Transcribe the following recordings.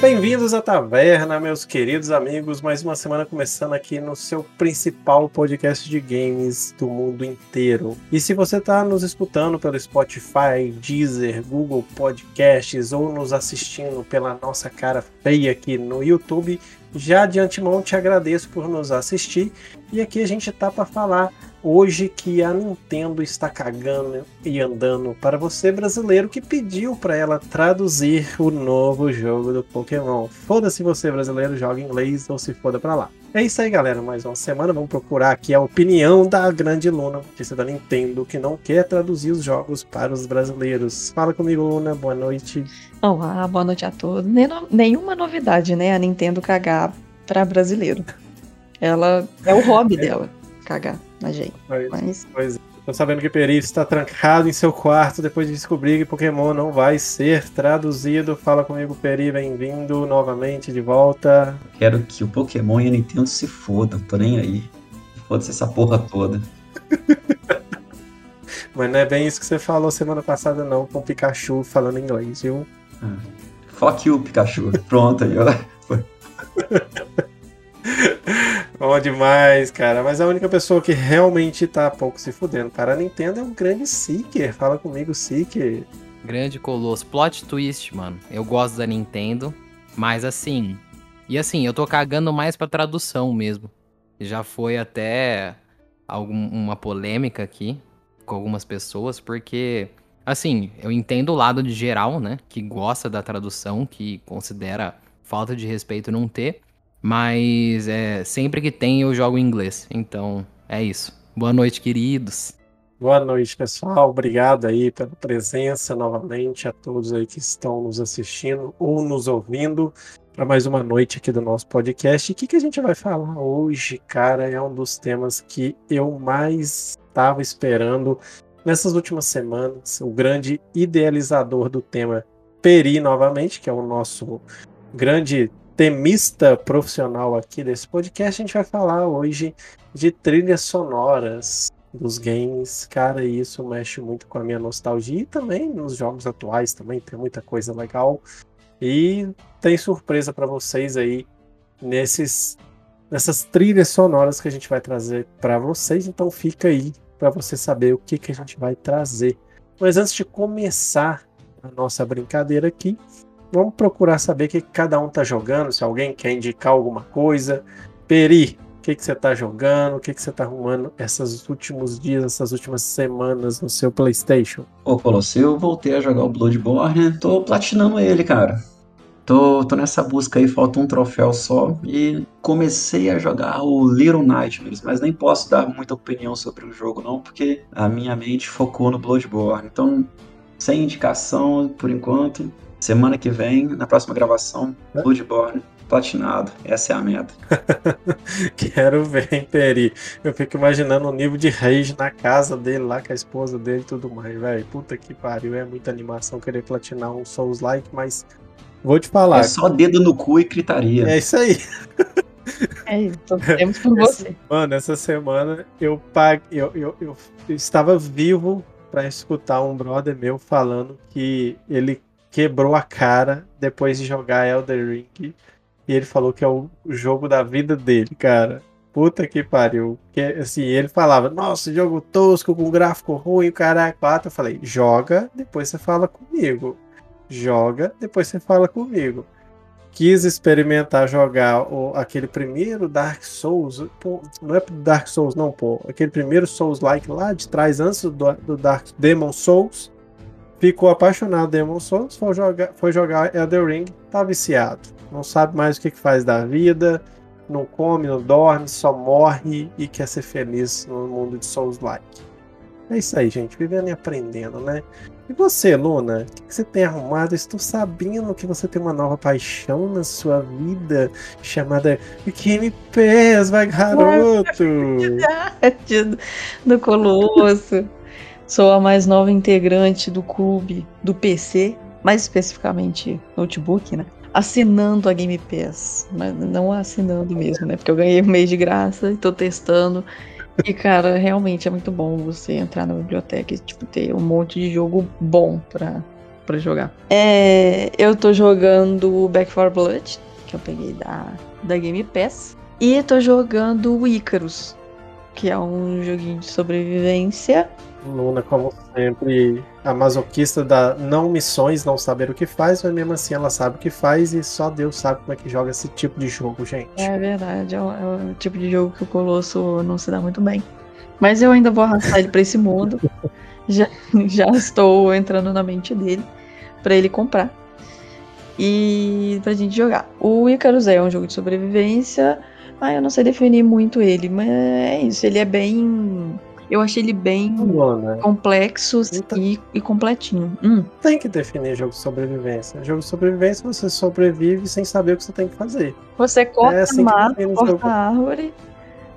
Bem-vindos à Taverna, meus queridos amigos. Mais uma semana começando aqui no seu principal podcast de games do mundo inteiro. E se você está nos escutando pelo Spotify, Deezer, Google Podcasts ou nos assistindo pela nossa cara feia aqui no YouTube, já de antemão te agradeço por nos assistir. E aqui a gente tá para falar hoje que a Nintendo está cagando e andando para você brasileiro que pediu para ela traduzir o novo jogo do Pokémon. Foda-se você brasileiro, joga inglês ou se foda para lá. É isso aí, galera. Mais uma semana. Vamos procurar aqui a opinião da grande Luna, notícia da Nintendo, que não quer traduzir os jogos para os brasileiros. Fala comigo, Luna. Boa noite. Olá, boa noite a todos. Nenhuma novidade, né? A Nintendo cagar para brasileiro. Ela é o hobby dela, cagar na gente. Pois, Mas... pois é. Tô sabendo que Peri está trancado em seu quarto depois de descobrir que Pokémon não vai ser traduzido. Fala comigo, Peri, bem-vindo novamente de volta. Quero que o Pokémon e a Nintendo se fodam, tô nem aí. Foda-se essa porra toda. Mas não é bem isso que você falou semana passada, não, com o Pikachu falando inglês, viu? Ah, fuck you, Pikachu. Pronto aí, ó. Bom demais, cara. Mas a única pessoa que realmente tá pouco se fudendo para a Nintendo é um grande Seeker. Fala comigo, Seeker. Grande colosso. Plot twist, mano. Eu gosto da Nintendo, mas assim. E assim, eu tô cagando mais pra tradução mesmo. Já foi até alguma polêmica aqui com algumas pessoas, porque. Assim, eu entendo o lado de geral, né? Que gosta da tradução, que considera falta de respeito não ter. Mas é, sempre que tem eu jogo em inglês. Então é isso. Boa noite, queridos. Boa noite, pessoal. Obrigado aí pela presença novamente a todos aí que estão nos assistindo ou nos ouvindo para mais uma noite aqui do nosso podcast. O que, que a gente vai falar hoje, cara? É um dos temas que eu mais estava esperando nessas últimas semanas. O grande idealizador do tema Peri, novamente, que é o nosso grande temista profissional aqui desse podcast, a gente vai falar hoje de trilhas sonoras dos games. Cara, isso mexe muito com a minha nostalgia e também nos jogos atuais também tem muita coisa legal. E tem surpresa para vocês aí nesses nessas trilhas sonoras que a gente vai trazer para vocês, então fica aí para você saber o que que a gente vai trazer. Mas antes de começar a nossa brincadeira aqui, vamos procurar saber o que cada um tá jogando, se alguém quer indicar alguma coisa. Peri, o que, que você tá jogando? O que, que você tá arrumando esses últimos dias, essas últimas semanas no seu PlayStation? Ô, Colosso, eu voltei a jogar o Bloodborne, tô platinando ele, cara. Tô, tô nessa busca aí, falta um troféu só. E comecei a jogar o Little Nightmares, mas nem posso dar muita opinião sobre o jogo, não, porque a minha mente focou no Bloodborne. Então, sem indicação por enquanto. Semana que vem, na próxima gravação, é? Bloodborne platinado. Essa é a meta. Quero ver, hein, Peri. Eu fico imaginando o nível de rage na casa dele, lá com a esposa dele e tudo mais, velho. Puta que pariu. É muita animação querer platinar um Souls-like, mas vou te falar. É só dedo no cu e gritaria. É isso aí. É isso, temos por você. Mano, essa semana eu, pague, eu, eu, eu, eu estava vivo para escutar um brother meu falando que ele quebrou a cara depois de jogar Elder Ring. E ele falou que é o jogo da vida dele, cara. Puta que pariu. Que, assim, ele falava, nossa, jogo tosco, com gráfico ruim, caralho, quatro. Eu falei, joga, depois você fala comigo. Joga, depois você fala comigo. Quis experimentar jogar o, aquele primeiro Dark Souls. Pô, não é Dark Souls, não, pô. Aquele primeiro Souls-like lá de trás, antes do, do Dark Demon Souls ficou apaixonado Demon Souls, foi jogar, foi jogar Elden Ring, tá viciado. Não sabe mais o que, que faz da vida, não come, não dorme, só morre e quer ser feliz no mundo de Souls-like. É isso aí, gente, vivendo e aprendendo, né? E você, Luna, o que, que você tem arrumado? Estou sabendo que você tem uma nova paixão na sua vida chamada Game Pass, vai garoto! do Colosso. Sou a mais nova integrante do clube do PC, mais especificamente notebook, né? Assinando a Game Pass, mas não assinando mesmo, né? Porque eu ganhei um mês de graça e tô testando. E, cara, realmente é muito bom você entrar na biblioteca e, tipo, ter um monte de jogo bom pra, pra jogar. É, eu tô jogando Back 4 Blood, que eu peguei da, da Game Pass. E tô jogando Icarus, que é um joguinho de sobrevivência. Luna, como sempre, a masoquista da não missões, não saber o que faz, mas mesmo assim ela sabe o que faz e só Deus sabe como é que joga esse tipo de jogo, gente. É verdade, é o, é o tipo de jogo que o Colosso não se dá muito bem. Mas eu ainda vou arrastar ele pra esse mundo. Já, já estou entrando na mente dele pra ele comprar. E pra gente jogar. O Icarus é um jogo de sobrevivência. Ah, eu não sei definir muito ele, mas é isso. Ele é bem. Eu achei ele bem Luna, complexo Então- e, e completinho. Hum, tem que definir jogo de sobrevivência. Jogo de sobrevivência você sobrevive sem saber o que você tem que fazer. Você corta, É assim mata, corta jogo. a árvore,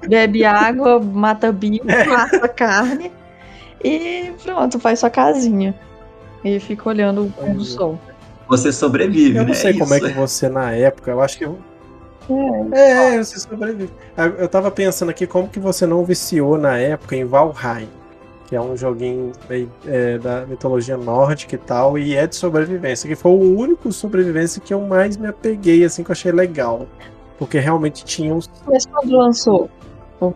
bebe água, mata bicho, É. mata carne e pronto, faz sua casinha. E fica olhando o pôr do sol. Você sobrevive, Eu né? não sei como é que você na época, eu acho que. É, você sobrevive. Eu tava pensando aqui como que você não viciou na época em Valheim, que é um joguinho é, da mitologia nórdica e tal, e é de sobrevivência, que foi o único sobrevivência que eu mais me apeguei, assim, que eu achei legal. Porque realmente tinha uns. Mas quando lançou?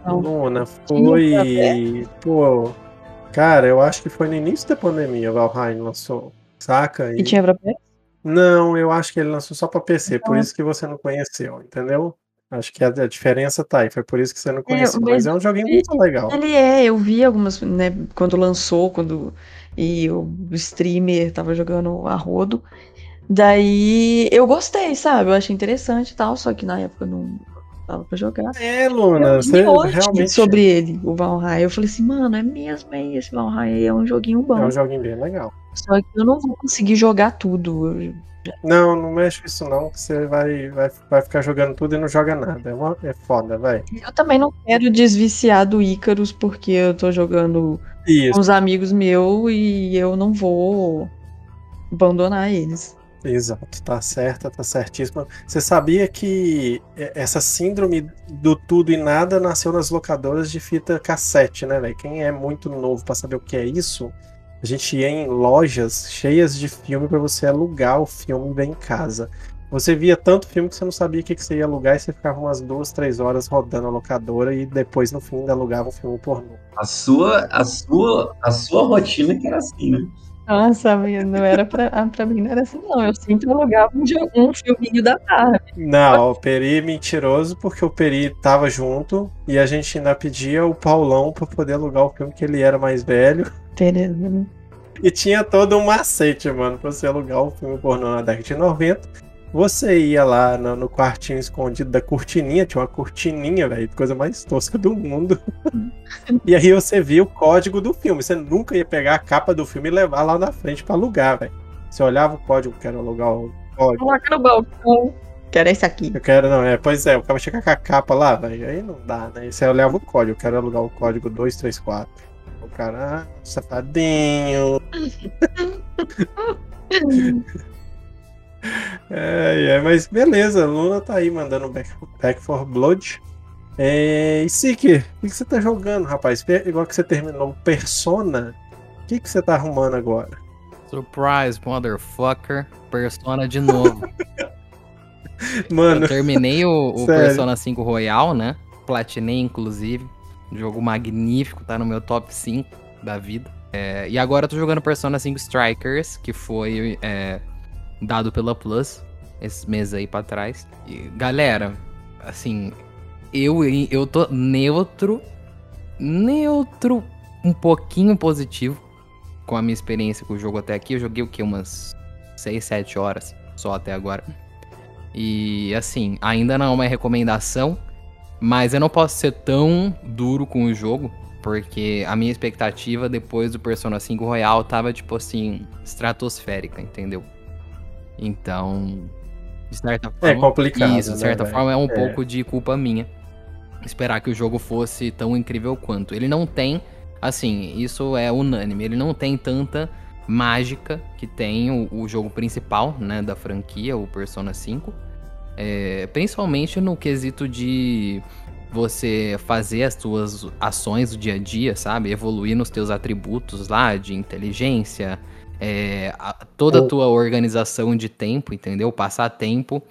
Luna, foi. Pô. Cara, eu acho que foi no início da pandemia, Valheim lançou. Saca? E tinha pra PS? Não, eu acho que ele lançou só pra PC, por Então- isso que você não conheceu, entendeu? Acho que a, a diferença tá aí, foi por isso que você não conheceu. mas mas é um joguinho muito legal. Ele é, eu vi algumas, né, quando lançou, quando e o streamer tava jogando a rodo. Daí eu gostei, sabe? Eu achei interessante e tal, só que na época não dava pra jogar. É, Luna, Eu você realmente sobre ele, o Valheim. Eu falei assim, mano, é mesmo, é esse Valheim aí, é um joguinho bom. é um joguinho bem legal. Só que eu não vou conseguir jogar tudo. Eu- Não, não mexe com isso não, que você vai, vai, vai ficar jogando tudo e não joga nada. É, uma- é foda, vai. Eu também não quero desviciar do Icarus, porque eu tô jogando com Isso, os amigos meus e eu não vou abandonar eles. Exato, tá certa, tá certíssima. Você sabia que é, essa síndrome do tudo e nada nasceu nas locadoras de fita cassete, né, velho? Quem é muito novo pra saber o que é isso, a gente ia em lojas cheias de filme pra você alugar o filme bem em casa. Você via tanto filme que você não sabia o que que você ia alugar e você ficava umas duas, três horas rodando a locadora e depois no fim ainda alugava um filme pornô. A sua, a sua, a sua rotina que era assim, né? Nossa, amiga, não era pra, ah, pra mim, não era assim, não. Eu sempre alugava um, um filminho da Barbie. Não, o Peri é mentiroso porque o Peri tava junto e a gente ainda pedia o Paulão pra poder alugar o filme que ele era mais velho. Tereza, né? E tinha todo um macete, mano, pra você alugar o filme pornô na década de 90. Você ia lá no, no quartinho escondido da cortininha, tinha uma cortininha, velho, coisa mais tosca do mundo. e aí você via o código do filme. Você nunca ia pegar a capa do filme e levar lá na frente pra alugar, velho. Você olhava o código, quero alugar o código. Coloca no balcão. Que era esse aqui. Eu quero, não, é, pois é, o cara chega com a capa lá, velho, aí não dá, né? Você olhava o código, eu quero alugar o código 234. O cara, ah, safadinho. É, é, mas beleza, Luna tá aí mandando back, back for Blood. É, e Siki, o que, que você tá jogando, rapaz? Igual que você terminou Persona, o que, que você tá arrumando agora? Surprise, motherfucker. Persona de novo. Mano, Eu terminei o, o. Persona 5 Royal, né? Platinei, inclusive. Um jogo magnífico, tá no meu top 5 da vida. É, e agora eu tô jogando Persona 5 Strikers, que foi é, dado pela Plus esses meses aí pra trás. E, galera, assim, eu, eu tô neutro, neutro, um pouquinho positivo com a minha experiência com o jogo até aqui. Eu joguei o que? Umas 6, 7 horas só até agora. E assim, ainda não é uma recomendação, mas eu não posso ser tão duro com o jogo, porque a minha expectativa depois do Persona 5 Royal tava tipo assim, estratosférica, entendeu? Então, de certa é forma, complicado. isso, de né, certa velho? forma é um É. pouco de culpa minha esperar que o jogo fosse tão incrível quanto. Ele não tem, assim, isso é unânime, ele não tem tanta mágica que tem o, o jogo principal, né, da franquia, o Persona 5. É, principalmente no quesito de você fazer as suas ações do dia a dia, sabe? Evoluir nos teus atributos lá de inteligência, é, a, toda a tua organização de tempo, entendeu? Passar tempo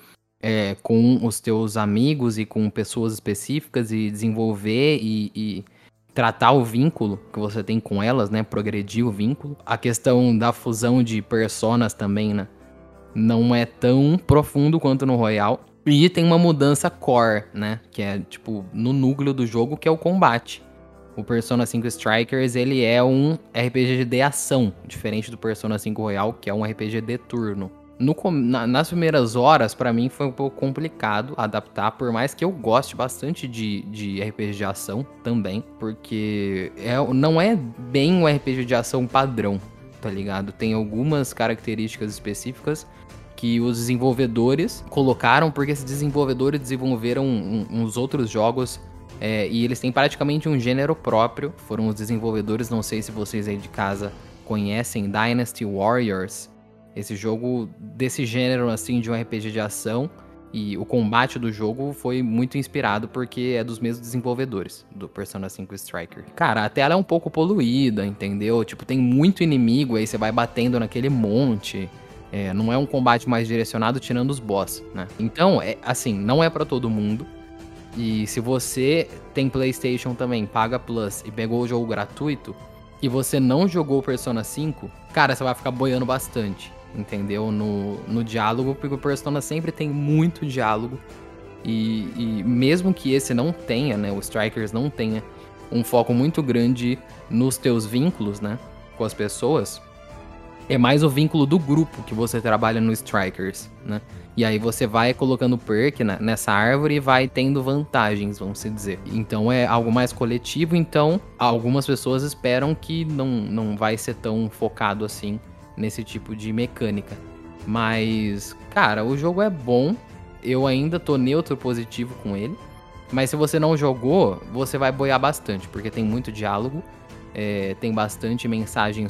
é, com os teus amigos e com pessoas específicas e desenvolver e, e, tratar o vínculo que você tem com elas, né? Progredir o vínculo. A questão da fusão de personas também, né? Não é tão profundo quanto no Royal. E tem uma mudança core, né? Que é, tipo, no núcleo do jogo, que é o combate. O Persona 5 Strikers, ele é um RPG de ação, diferente do Persona 5 Royal, que é um RPG de turno. No, na, nas primeiras horas, para mim, foi um pouco complicado adaptar, por mais que eu goste bastante de, de RPG de ação também, porque é, não é bem um RPG de ação padrão, tá ligado? Tem algumas características específicas que os desenvolvedores colocaram, porque esses desenvolvedores desenvolveram uns outros jogos é, e eles têm praticamente um gênero próprio. Foram os desenvolvedores, não sei se vocês aí de casa conhecem, Dynasty Warriors. Esse jogo desse gênero, assim, de um RPG de ação. E o combate do jogo foi muito inspirado porque é dos mesmos desenvolvedores do Persona 5 Striker. Cara, a tela é um pouco poluída, entendeu? Tipo, tem muito inimigo, aí você vai batendo naquele monte. É, não é um combate mais direcionado tirando os boss, né? Então, é assim, não é para todo mundo. E se você tem PlayStation também, paga Plus e pegou o jogo gratuito e você não jogou Persona 5, cara, você vai ficar boiando bastante, entendeu? No, no diálogo, porque o Persona sempre tem muito diálogo. E, e mesmo que esse não tenha, né, o Strikers não tenha um foco muito grande nos teus vínculos, né, com as pessoas, é mais o vínculo do grupo que você trabalha no Strikers, né? E aí você vai colocando perk nessa árvore e vai tendo vantagens, vamos dizer. Então é algo mais coletivo, então algumas pessoas esperam que não, não vai ser tão focado assim nesse tipo de mecânica. Mas, cara, o jogo é bom. Eu ainda tô neutro positivo com ele. Mas se você não jogou, você vai boiar bastante, porque tem muito diálogo é, tem bastante mensagem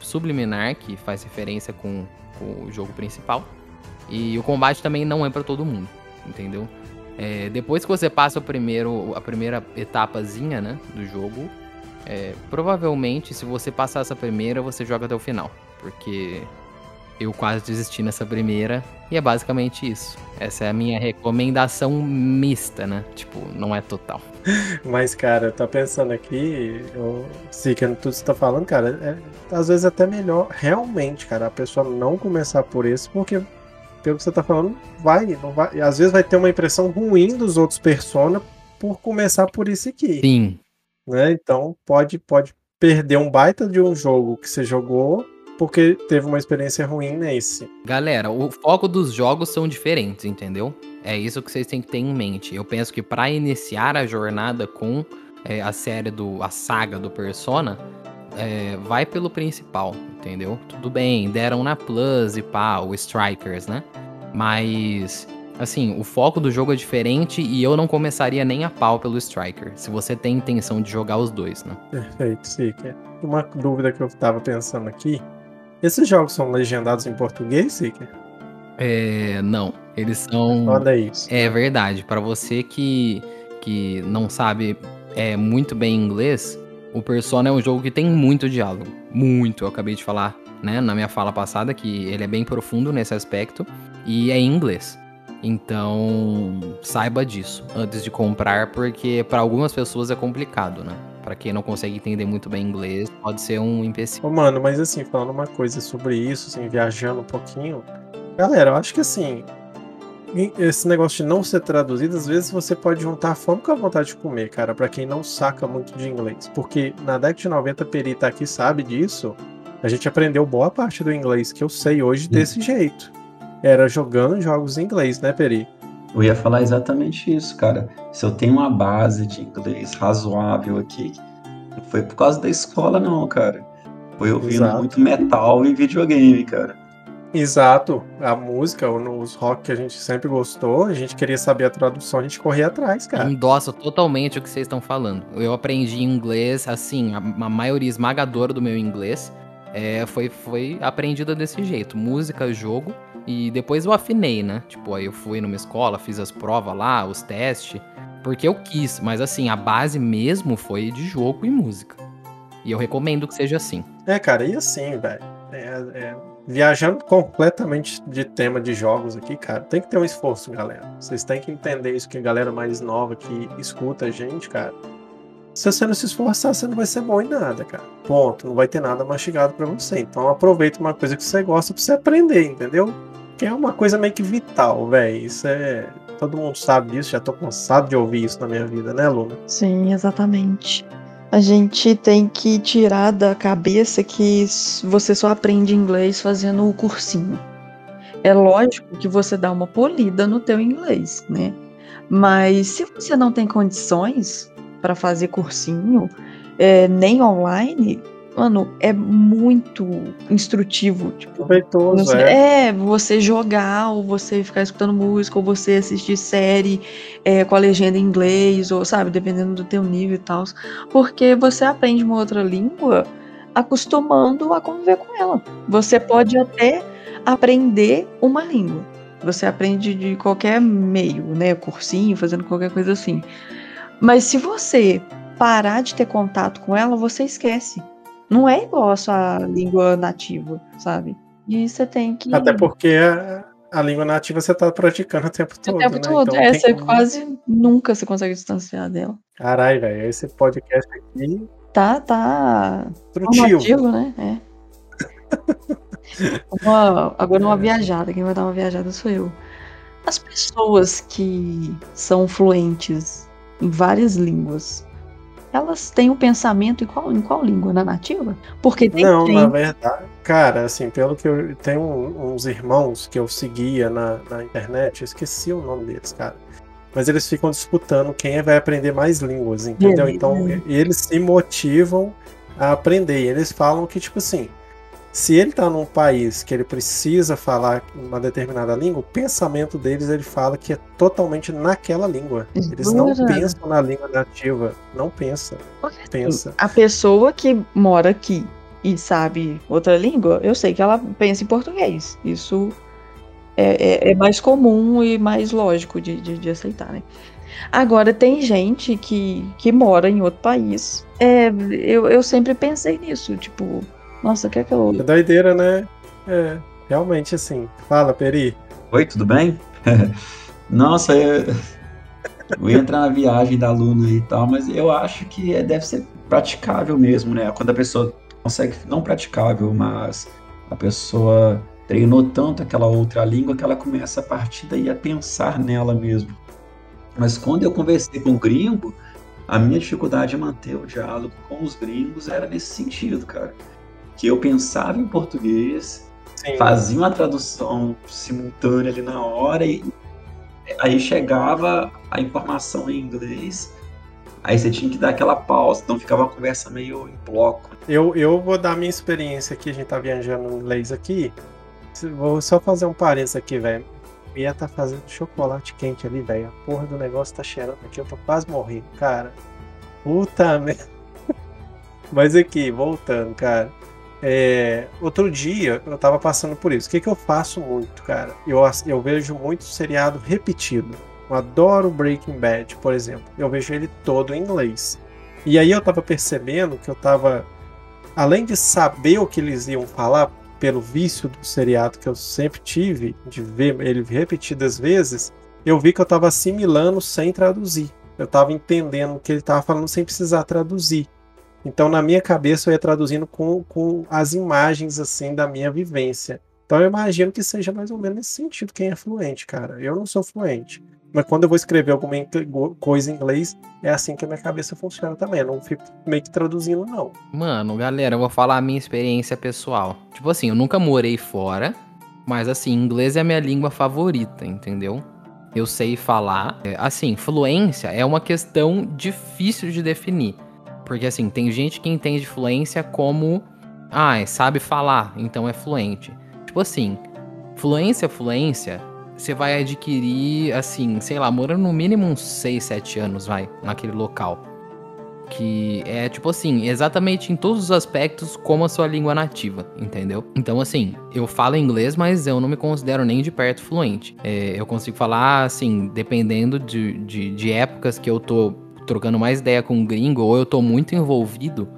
subliminar que faz referência com, com, o jogo principal. E o combate também não é para todo mundo, entendeu? É, depois que você passa o primeiro, a primeira etapazinha né, do jogo, é, provavelmente se você passar essa primeira, você joga até o final. Porque eu quase desisti nessa primeira. E é basicamente isso. Essa é a minha recomendação mista, né? Tipo, não é total. Mas, cara, tá pensando aqui, eu, que tudo que você tá falando, cara, é, às vezes é até melhor realmente, cara, a pessoa não começar por esse, porque pelo que você tá falando, vai, não vai. Às vezes vai ter uma impressão ruim dos outros Persona por começar por esse aqui. Sim. Né? Então pode, pode perder um baita de um jogo que você jogou porque teve uma experiência ruim nesse. Galera, o foco dos jogos são diferentes, entendeu? É isso que vocês têm que ter em mente. Eu penso que para iniciar a jornada com é, a série do. a saga do Persona, é, vai pelo principal, entendeu? Tudo bem, deram na Plus e pá, o Strikers, né? Mas. Assim, o foco do jogo é diferente e eu não começaria nem a pau pelo Striker, se você tem intenção de jogar os dois, né? Perfeito, Sika. Uma dúvida que eu tava pensando aqui esses jogos são legendados em português, Seeker? É, não. Eles são. Olha isso. É verdade. Para você que, que não sabe é, muito bem inglês, o Persona é um jogo que tem muito diálogo. Muito. Eu acabei de falar, né, na minha fala passada, que ele é bem profundo nesse aspecto. E é em inglês. Então, saiba disso antes de comprar, porque para algumas pessoas é complicado, né? Para quem não consegue entender muito bem inglês, pode ser um empecilho. Ô, mano, mas assim, falando uma coisa sobre isso, assim, viajando um pouquinho. Galera, eu acho que assim, esse negócio de não ser traduzido, às vezes você pode juntar a fome com a vontade de comer, cara, para quem não saca muito de inglês. Porque na década de 90, Peri tá aqui, sabe disso. A gente aprendeu boa parte do inglês que eu sei hoje desse jeito. Era jogando jogos em inglês, né, Peri? Eu ia falar exatamente isso, cara. Se eu tenho uma base de inglês razoável aqui, não foi por causa da escola, não, cara. Foi ouvindo Exato. muito metal e videogame, cara. Exato. A música, os rock que a gente sempre gostou, a gente queria saber a tradução, a gente corria atrás, cara. Endosso totalmente o que vocês estão falando. Eu aprendi inglês, assim, a, a maioria esmagadora do meu inglês é, foi, foi aprendida desse jeito. Música, jogo e depois eu afinei, né? Tipo, aí eu fui numa escola, fiz as provas lá, os testes. porque eu quis, mas assim, a base mesmo foi de jogo e música. E eu recomendo que seja assim. É, cara, e assim, velho. É, é, viajando completamente de tema de jogos aqui, cara, tem que ter um esforço, galera. Vocês têm que entender isso que a galera mais nova que escuta a gente, cara. Se você não se esforçar, você não vai ser bom em nada, cara. Ponto. Não vai ter nada mastigado para você. Então aproveita uma coisa que você gosta pra você aprender, entendeu? Que é uma coisa meio que vital, velho. Isso é. Todo mundo sabe disso, já tô cansado de ouvir isso na minha vida, né, Luna? Sim, exatamente. A gente tem que tirar da cabeça que você só aprende inglês fazendo o cursinho. É lógico que você dá uma polida no teu inglês, né? Mas se você não tem condições para fazer cursinho, é, nem online, mano, é muito instrutivo. Tipo, Proveitoso, você, é. é, você jogar, ou você ficar escutando música, ou você assistir série é, com a legenda em inglês, ou sabe, dependendo do teu nível e tal. Porque você aprende uma outra língua acostumando a conviver com ela. Você pode até aprender uma língua. Você aprende de qualquer meio, né? Cursinho, fazendo qualquer coisa assim. Mas se você parar de ter contato com ela, você esquece. Não é igual a sua língua nativa, sabe? E você tem que. Até porque a, a língua nativa você tá praticando o tempo todo. o tempo né? todo. Então é, você como- quase nunca se consegue distanciar dela. Caralho, velho. Esse podcast aqui, Tá, tá formativo, né? É. Uma- agora uma viajada. Quem vai dar uma viajada sou eu. As pessoas que são fluentes em várias línguas, elas têm um pensamento em qual, em qual língua? Na nativa? Porque tem Não, gente- na verdade, cara, assim, pelo que eu tenho uns irmãos que eu seguia na, na internet, eu esqueci o nome deles, cara. Mas eles ficam disputando quem vai aprender mais línguas, entendeu? Beleza. Então, e- eles se motivam a aprender. E eles falam que, tipo assim, se ele tá num país que ele precisa falar uma determinada língua, o pensamento deles, ele fala que é totalmente naquela língua. Eles não Jura? pensam na língua nativa. Não pensa. Pensa. A pessoa que mora aqui e sabe outra língua, eu sei que ela pensa em português. Isso é, é- é mais comum e mais lógico de, de, de aceitar, né? Agora, tem gente que, que mora em outro país. É, eu, eu sempre pensei nisso, tipo, nossa, quer que eu. É doideira, né? É, realmente assim. Fala, Peri. Oi, tudo bem? Nossa, eu, eu ia entrar na viagem da Luna e tal, mas eu acho que é- deve ser praticável mesmo, né? Quando a pessoa consegue, não praticável, mas a pessoa treinou tanto aquela outra língua que ela começa a partir daí a pensar nela mesmo. Mas quando eu conversei com o gringo, a minha dificuldade em manter o diálogo com os gringos era nesse sentido, cara. Que eu pensava em português, Sim. fazia uma tradução simultânea ali na hora e aí chegava a informação em inglês, aí você tinha que dar aquela pausa, então ficava uma conversa meio em bloco. Eu, eu vou dar minha experiência aqui, a gente tá viajando em inglês aqui. Vou só fazer um parênteses aqui, velho. Mia tá fazendo chocolate quente ali, velho. A porra do negócio tá cheirando aqui, eu tô quase morrendo, cara. Puta merda. Mas aqui, voltando, cara. É, outro dia eu tava passando por isso. O que, que eu faço muito, cara? Eu, eu vejo muito seriado repetido. Eu adoro Breaking Bad, por exemplo. Eu vejo ele todo em inglês. E aí eu tava percebendo que eu tava. Além de saber o que eles iam falar, pelo vício do seriado que eu sempre tive, de ver ele repetidas vezes, eu vi que eu tava assimilando sem traduzir. Eu tava entendendo o que ele tava falando sem precisar traduzir. Então, na minha cabeça, eu ia traduzindo com, com as imagens, assim, da minha vivência. Então, eu imagino que seja mais ou menos nesse sentido quem é fluente, cara. Eu não sou fluente. Mas quando eu vou escrever alguma coisa em inglês, é assim que a minha cabeça funciona também. Eu não fico meio que traduzindo, não. Mano, galera, eu vou falar a minha experiência pessoal. Tipo assim, eu nunca morei fora, mas assim, inglês é a minha língua favorita, entendeu? Eu sei falar. É, Assim, fluência é uma questão difícil de definir. Porque assim, tem gente que entende fluência como. Ah, sabe falar, então é fluente. Tipo assim, fluência, fluência, você vai adquirir, assim, sei lá, morando no mínimo uns 6, 7 anos, vai, naquele local. que é tipo assim, exatamente em todos os aspectos como a sua língua nativa, entendeu? Então, assim, eu falo inglês, mas eu não me considero nem de perto fluente. É, eu consigo falar, assim, dependendo de, de, de, épocas que eu tô trocando mais ideia com um gringo, ou eu tô muito envolvido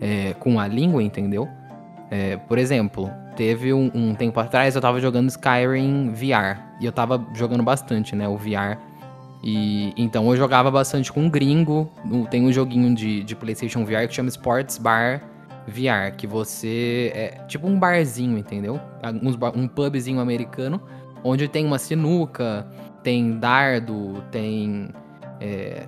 é, com a língua, entendeu? É, por exemplo, teve um, um, tempo atrás eu tava jogando Skyrim VR. E eu tava jogando bastante, né? O VR e então eu jogava bastante com um gringo. Tem um joguinho de, de PlayStation VR que chama Sports Bar VR, que você é tipo um barzinho, entendeu? Um, um pubzinho americano onde tem uma sinuca, tem dardo, tem é,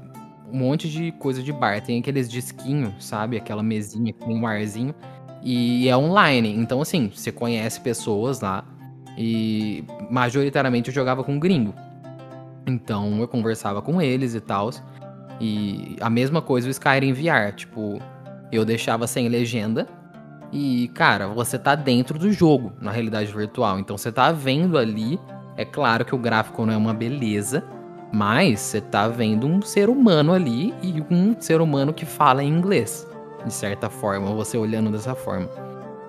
um monte de coisa de bar. Tem aqueles disquinhos, sabe? Aquela mesinha com um arzinho. E é online. Então, assim, você conhece pessoas lá. E majoritariamente eu jogava com gringo. Então eu conversava com eles e tal. E a mesma coisa o Skyrim VR, tipo, eu deixava sem legenda. E, cara, você tá dentro do jogo, na realidade virtual. Então você tá vendo ali. É claro que o gráfico não é uma beleza, mas você tá vendo um ser humano ali e um ser humano que fala em inglês, de certa forma, você olhando dessa forma.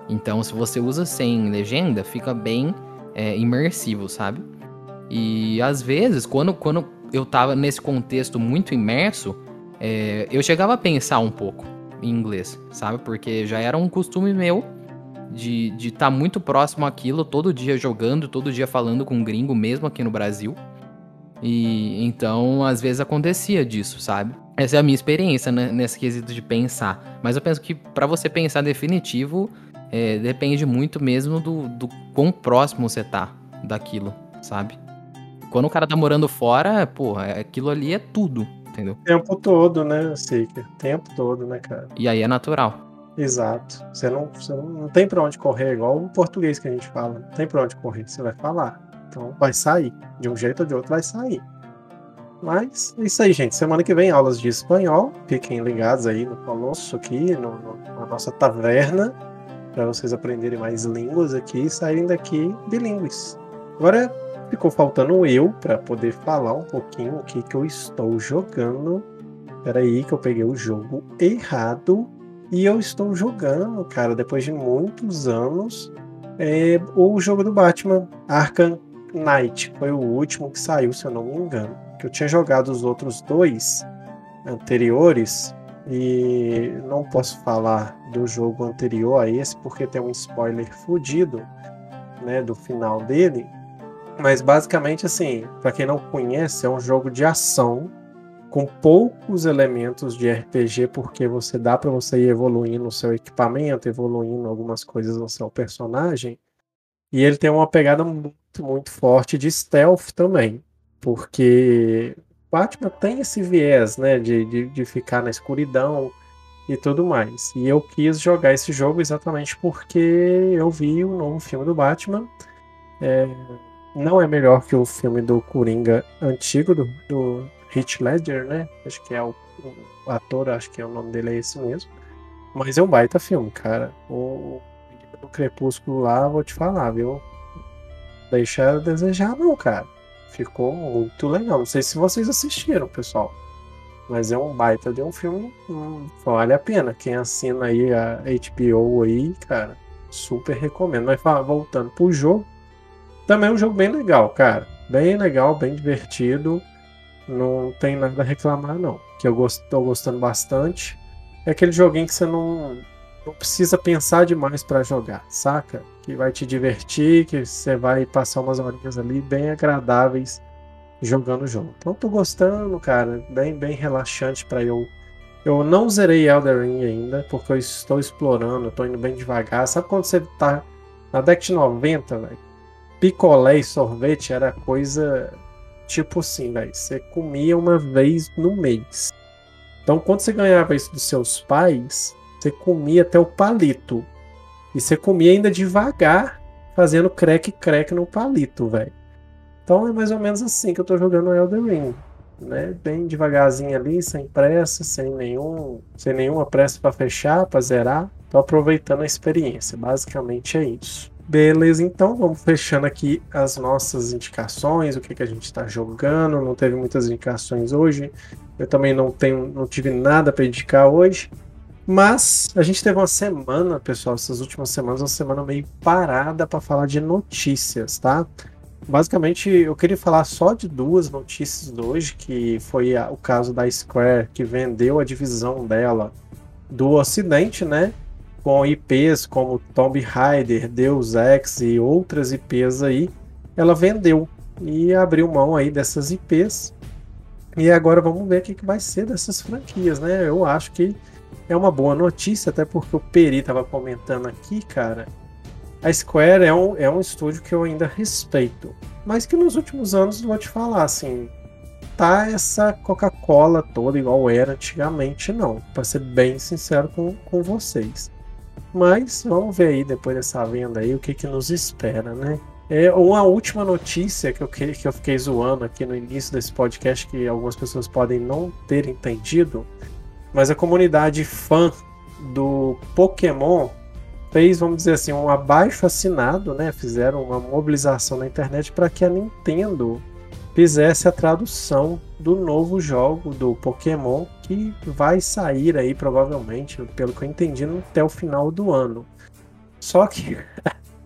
Então, se você usa sem legenda, fica bem é, imersivo, sabe? E às vezes, quando, quando eu tava nesse contexto muito imerso, é, eu chegava a pensar um pouco em inglês, sabe? Porque já era um costume meu de estar de tá muito próximo àquilo, todo dia jogando, todo dia falando com um gringo, mesmo aqui no Brasil. E então, às vezes acontecia disso, sabe? Essa é a minha experiência né, nesse quesito de pensar. Mas eu penso que para você pensar definitivo, é, depende muito mesmo do, do quão próximo você tá daquilo, sabe? Quando o cara tá morando fora, porra, aquilo ali é tudo, entendeu? O tempo todo, né, Seeker? Tempo todo, né, cara? E aí é natural. Exato. Você não, você não tem pra onde correr, igual o português que a gente fala. Não tem pra onde correr, você vai falar. Então vai sair. De um jeito ou de outro vai sair. Mas é isso aí, gente. Semana que vem, aulas de espanhol. Fiquem ligados aí no Colosso aqui, no, no, na nossa taverna, para vocês aprenderem mais línguas aqui e saírem daqui bilíngues. Agora ficou faltando eu para poder falar um pouquinho o que, que eu estou jogando. Peraí, que eu peguei o jogo errado. E eu estou jogando, cara, depois de muitos anos, é, o jogo do Batman, Arkham Knight. Foi o último que saiu, se eu não me engano. Que eu tinha jogado os outros dois anteriores. E não posso falar do jogo anterior a esse, porque tem um spoiler fudido né, do final dele. Mas basicamente, assim, para quem não conhece, é um jogo de ação com poucos elementos de RPG, porque você dá para você ir evoluindo o seu equipamento, evoluindo algumas coisas no seu personagem. E ele tem uma pegada muito, muito forte de stealth também, porque Batman tem esse viés, né, de, de, de ficar na escuridão e tudo mais. E eu quis jogar esse jogo exatamente porque eu vi o novo filme do Batman. É, não é melhor que o filme do Coringa antigo, do, do Heath Ledger, né? Acho que é o, o, ator, acho que é o nome dele é esse mesmo. Mas é um baita filme, cara. O, o Crepúsculo lá, vou te falar, viu? Deixa a desejar não, cara. Ficou muito legal. Não sei se vocês assistiram, pessoal. Mas é um baita de um filme. Hum, vale a pena. Quem assina aí a HBO aí, cara, super recomendo. Mas voltando pro jogo, também é um jogo bem legal, cara. Bem legal, bem divertido. Não tem nada a reclamar, não. Que eu gost, tô gostando bastante. É aquele joguinho que você não, não precisa pensar demais para jogar, saca? Que vai te divertir, que você vai passar umas horinhas ali bem agradáveis jogando o jogo. Então tô gostando, cara. Bem, bem relaxante para eu. Eu não zerei Elder Ring ainda, porque eu estou explorando, tô indo bem devagar. Sabe quando você tá na década de 90, velho? picolé e sorvete era coisa tipo assim, velho. Você comia uma vez no mês. Então, quando você ganhava isso dos seus pais, você comia até o palito. E você comia ainda devagar, fazendo crack-crack no palito, velho. Então é mais ou menos assim que eu tô jogando Elden Ring. Né? Bem devagarzinho ali, sem pressa, sem nenhum, sem nenhuma pressa para fechar, para zerar. Tô aproveitando a experiência. Basicamente é isso. Beleza, então vamos fechando aqui as nossas indicações, o que, que a gente está jogando. Não teve muitas indicações hoje. Eu também não tenho, não tive nada para indicar hoje. Mas a gente teve uma semana, pessoal, essas últimas semanas, uma semana meio parada para falar de notícias, tá? Basicamente, eu queria falar só de duas notícias de hoje, que foi a, o caso da Square, que vendeu a divisão dela do Ocidente, né? Com IPs como Tomb Raider, Deus Ex e outras IPs aí, ela vendeu e abriu mão aí dessas IPs. E agora vamos ver o que, que vai ser dessas franquias, né? Eu acho que é uma boa notícia, até porque o Peri estava comentando aqui, cara, a Square é um, é um estúdio que eu ainda respeito, mas que nos últimos anos, vou te falar, assim, tá essa Coca-Cola toda igual era antigamente, não. Para ser bem sincero com, com vocês. Mas vamos ver aí, depois dessa venda aí, o que, que nos espera, né? É uma última notícia que eu, que eu fiquei zoando aqui no início desse podcast, que algumas pessoas podem não ter entendido, mas a comunidade fã do Pokémon fez, vamos dizer assim, um abaixo assinado, né? Fizeram uma mobilização na internet para que a Nintendo fizesse a tradução do novo jogo do Pokémon que vai sair aí provavelmente, pelo que eu entendi, até o final do ano. Só que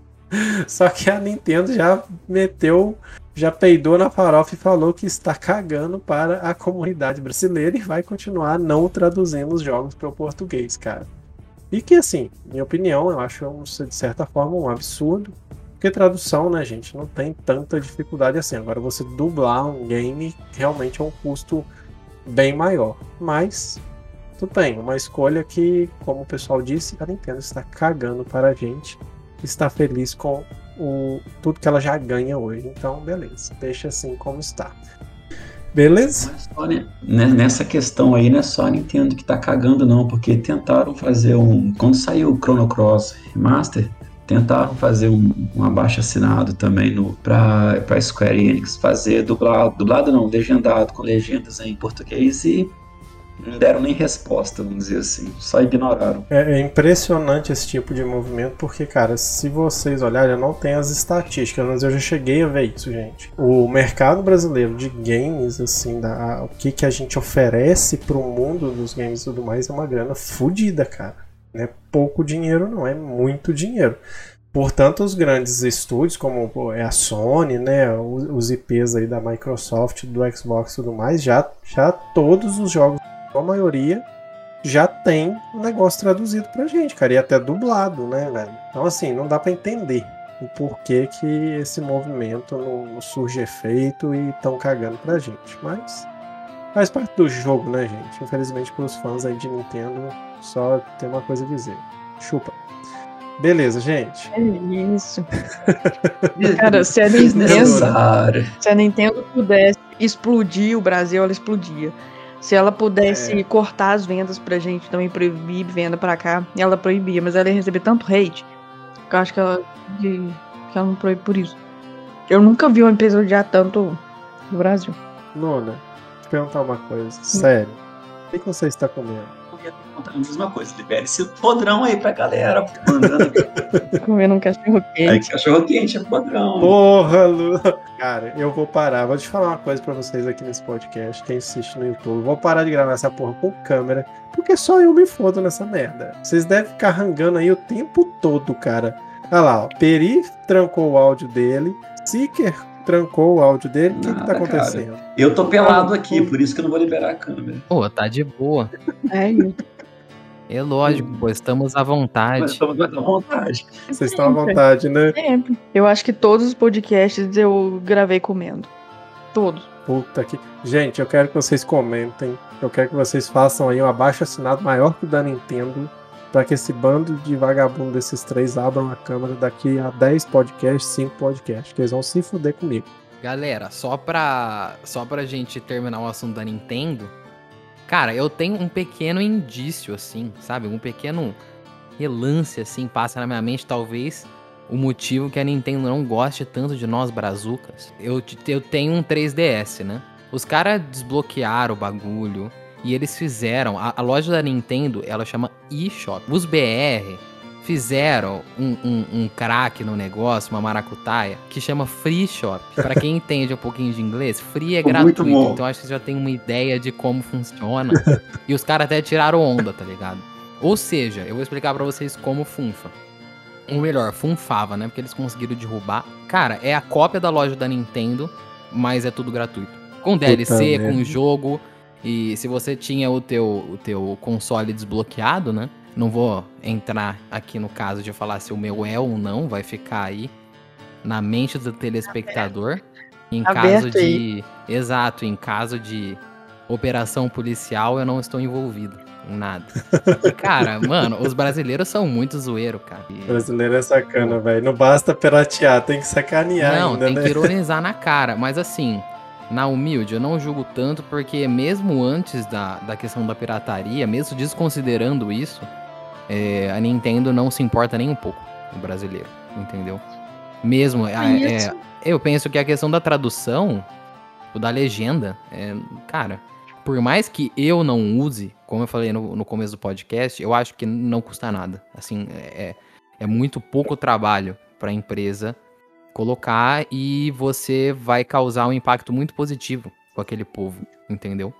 só que a Nintendo já meteu, já peidou na farofa e falou que está cagando para a comunidade brasileira e vai continuar não traduzindo os jogos para o português, cara. E que, assim, minha opinião, eu acho de certa forma um absurdo. Porque tradução, né, gente, não tem tanta dificuldade assim. Agora, você dublar um game realmente é um custo bem maior. Mas, tudo bem, uma escolha que, como o pessoal disse, a Nintendo está cagando para a gente. Está feliz com o, tudo que ela já ganha hoje. Então, beleza, deixa assim como está. Beleza? Né, nessa questão aí, não é só Nintendo que tá cagando, não, porque tentaram fazer um. Quando saiu o Chrono Cross Remaster, tentaram fazer um, um abaixo assinado também no, pra, pra Square Enix, fazer dublado, dublado não, legendado, com legendas em português e não deram nem resposta, vamos dizer assim, só ignoraram. É, é, impressionante esse tipo de movimento, porque, cara, se vocês olharem, eu não tenho as estatísticas, mas eu já cheguei a ver isso, gente. O mercado brasileiro de games, assim, da, o que, que a gente oferece pro mundo dos games e tudo mais, é uma grana fodida, cara. Não é pouco dinheiro, não, é muito dinheiro. Portanto, os grandes estúdios, como é a Sony, né, os IPs aí da Microsoft, do Xbox e tudo mais, já, já todos os jogos a maioria já tem o negócio traduzido pra gente, cara, e até dublado, né, velho? Então, assim, não dá para entender o porquê que esse movimento não, não surge efeito e estão cagando pra gente. Mas faz parte do jogo, né, gente? Infelizmente, pros fãs aí de Nintendo, só tem uma coisa a dizer: chupa. Beleza, gente. É isso. Cara, se a Nintendo, se a Nintendo pudesse explodir o Brasil, ela explodia. Se ela pudesse é. cortar as vendas pra gente, também proibir venda pra cá, ela proibia, mas ela ia receber tanto hate que eu acho que ela, que, que ela não proíbe por isso. Eu nunca vi uma empresa odiar tanto no Brasil. Nona, eu perguntar uma coisa, sério. O que você está comendo? Perguntar a mesma coisa. Libere esse podrão aí pra galera. Mandando. Comendo um cachorro quente. Aí, cachorro quente é podrão. Porra, Lu. Cara, eu vou parar. Vou te falar uma coisa pra vocês aqui nesse podcast. Quem assiste no YouTube. Vou parar de gravar essa porra com câmera. Porque só eu me fodo nessa merda. Vocês devem ficar rangando aí o tempo todo, cara. Olha lá, ó. Peri trancou o áudio dele. Seeker trancou o áudio dele. O que, que tá acontecendo? Cara. Eu tô pelado aqui, por isso que eu não vou liberar a câmera. Pô, tá de boa. É, é lógico, pô, estamos à vontade. Nós estamos à vontade. Vocês estão à vontade, né? Sempre. Eu acho que todos os podcasts eu gravei comendo. Todos. Puta que. Gente, eu quero que vocês comentem. Eu quero que vocês façam aí um abaixo assinado maior que o da Nintendo. Para que esse bando de vagabundo desses três abram a câmera daqui a 10 podcasts, 5 podcasts. Que eles vão se fuder comigo. Galera, só pra, só pra gente terminar o assunto da Nintendo, Cara, eu tenho um pequeno indício, assim, sabe? Um pequeno relance, assim, passa na minha mente, talvez o motivo que a Nintendo não goste tanto de nós brazucas. Eu, eu tenho um 3DS, né? Os caras desbloquearam o bagulho e eles fizeram. A, a, loja da Nintendo, ela chama eShop. Os BR fizeram um, um, um craque no negócio, uma maracutaia, que chama Free Shop. Pra quem entende um pouquinho de inglês, free é gratuito. Então acho que você já tem uma ideia de como funciona. e os caras até tiraram onda, tá ligado? Ou seja, eu vou explicar pra vocês como funfa. Ou melhor, funfava, né? Porque eles conseguiram derrubar. Cara, é a cópia da loja da Nintendo, mas é tudo gratuito. Com DLC, merda. com jogo. E se você tinha o teu, o teu console desbloqueado, né? Não vou entrar aqui no caso de falar se o meu é ou não, vai ficar aí na mente do telespectador. Em caso Aberto de. Exato, em caso de operação policial, eu não estou envolvido em nada. Cara, mano, os brasileiros são muito zoeiro, cara. E- brasileiro é sacana, velho. Não basta piratear, tem que sacanear não, ainda, tem né? que ironizar na cara. Mas assim, na humilde, eu não julgo tanto, porque mesmo antes da, da questão da pirataria, mesmo desconsiderando isso, é, a Nintendo não se importa nem um pouco no brasileiro, entendeu? Mesmo, a- é, eu penso que a questão da tradução, o da legenda, é, cara, por mais que eu não use, como eu falei no, no começo do podcast, eu acho que não custa nada. Assim, é, é muito pouco trabalho para a empresa colocar e você vai causar um impacto muito positivo com aquele povo, entendeu?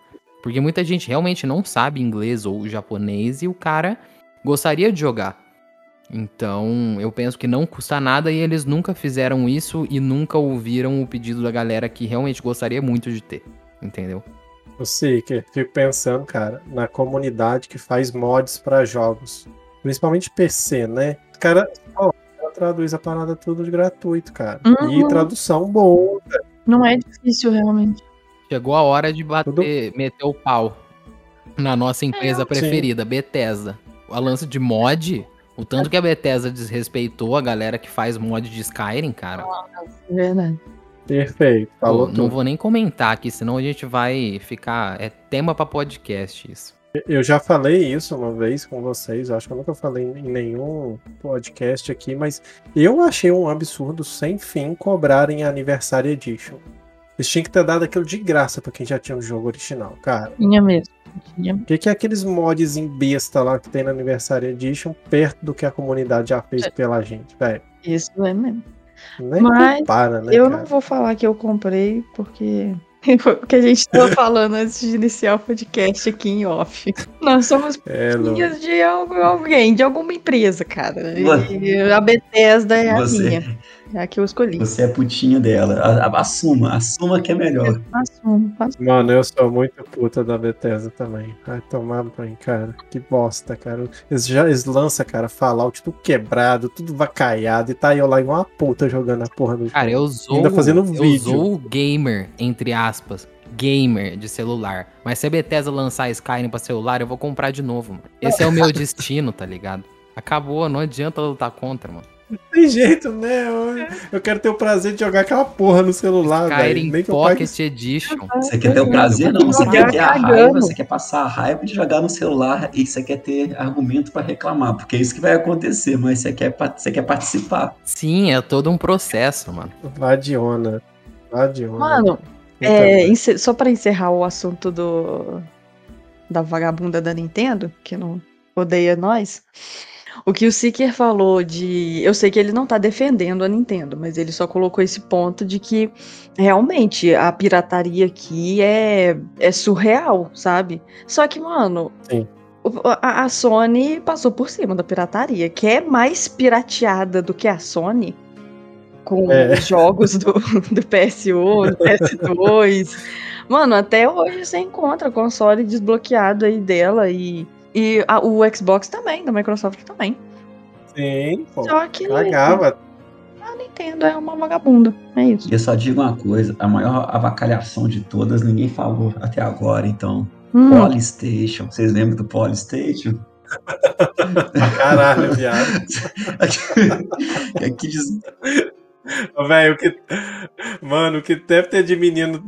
Porque muita gente realmente não sabe inglês ou japonês e o cara gostaria de jogar. Então, eu penso que não custa nada e eles nunca fizeram isso e nunca ouviram o pedido da galera que realmente gostaria muito de ter, entendeu? Eu sei que fico pensando, cara, na comunidade que faz mods pra jogos. Principalmente PC, né? O cara, ó, cara traduz a parada tudo de gratuito, cara. Uhum. E tradução boa. Não é difícil, realmente. Chegou a hora de bater, meter o pau na nossa empresa preferida, Bethesda. A lance de mod, o tanto que a Bethesda desrespeitou a galera que faz mod de Skyrim, cara. Verdade. Perfeito. Falou Pô, não vou nem comentar aqui, senão a gente vai ficar. É tema pra podcast isso. Eu já falei isso uma vez com vocês, acho que eu nunca falei em nenhum podcast aqui, mas eu achei um absurdo sem fim cobrarem a Anniversary Edition. Eles tinham que ter dado aquilo de graça pra quem já tinha o jogo original, cara. Tinha mesmo. O que, que é aqueles mods em besta lá que tem na Anniversary Edition perto do que a comunidade já fez pela gente, velho? Isso é mesmo. Nem Mas compara, né, eu cara? não vou falar que eu comprei, porque. Foi porque a gente tava falando antes de iniciar o podcast aqui em off. Nós somos É, de algu- alguém, de alguma empresa, cara. E a Bethesda é a Você- minha. É a que eu escolhi. Você é putinha dela. Assuma, assuma que é melhor. Assumo, assumo. Mano, eu sou muito puta da Bethesda também. Vai tomar banho, cara. Que bosta, cara. Eles já eles lançam, cara, Fallout tudo quebrado, tudo vacaiado, e tá eu lá igual uma puta jogando a porra do Cara, eu sou. Ainda fazendo eu vídeo. sou o gamer, entre aspas. Gamer de celular. Mas se a Bethesda lançar Skyrim pra celular, eu vou comprar de novo, mano. Esse é o meu destino, tá ligado? Acabou, não adianta lutar contra, mano. Tem jeito, né? Eu, eu quero ter o prazer de jogar aquela porra no celular, velho. Skyrim Nem que Pocket Edition. Você quer ter o prazer? Não, você Jogar quer ter a raiva, você quer passar a raiva de jogar no celular e você quer ter argumento pra reclamar, porque é isso que vai acontecer, mas você quer, você quer participar. Sim, é todo um processo, mano. Ladiona. Ladiona. Mano, É, só pra encerrar o assunto do da vagabunda da Nintendo, que não odeia nós. O que o Seeker falou de. Eu sei que ele não tá defendendo a Nintendo, mas ele só colocou esse ponto de que realmente a pirataria aqui é, é surreal, sabe? Só que, mano. Sim. A, a Sony passou por cima da pirataria. Que é mais pirateada do que a Sony com É. os jogos do, do PS1, do PS2. Mano, até hoje você encontra console desbloqueado aí dela e, e a- o Xbox também, da Microsoft também. Sim, pô. Só que Cagava. a Nintendo é uma vagabunda. É isso. E eu só digo uma coisa, a maior avacalhação de todas, ninguém falou até agora, então. Hum, Polystation, vocês lembram do Polystation? Caralho, viado. Aqui diz- Ô, Velho, o que. Mano, o que deve ter de menino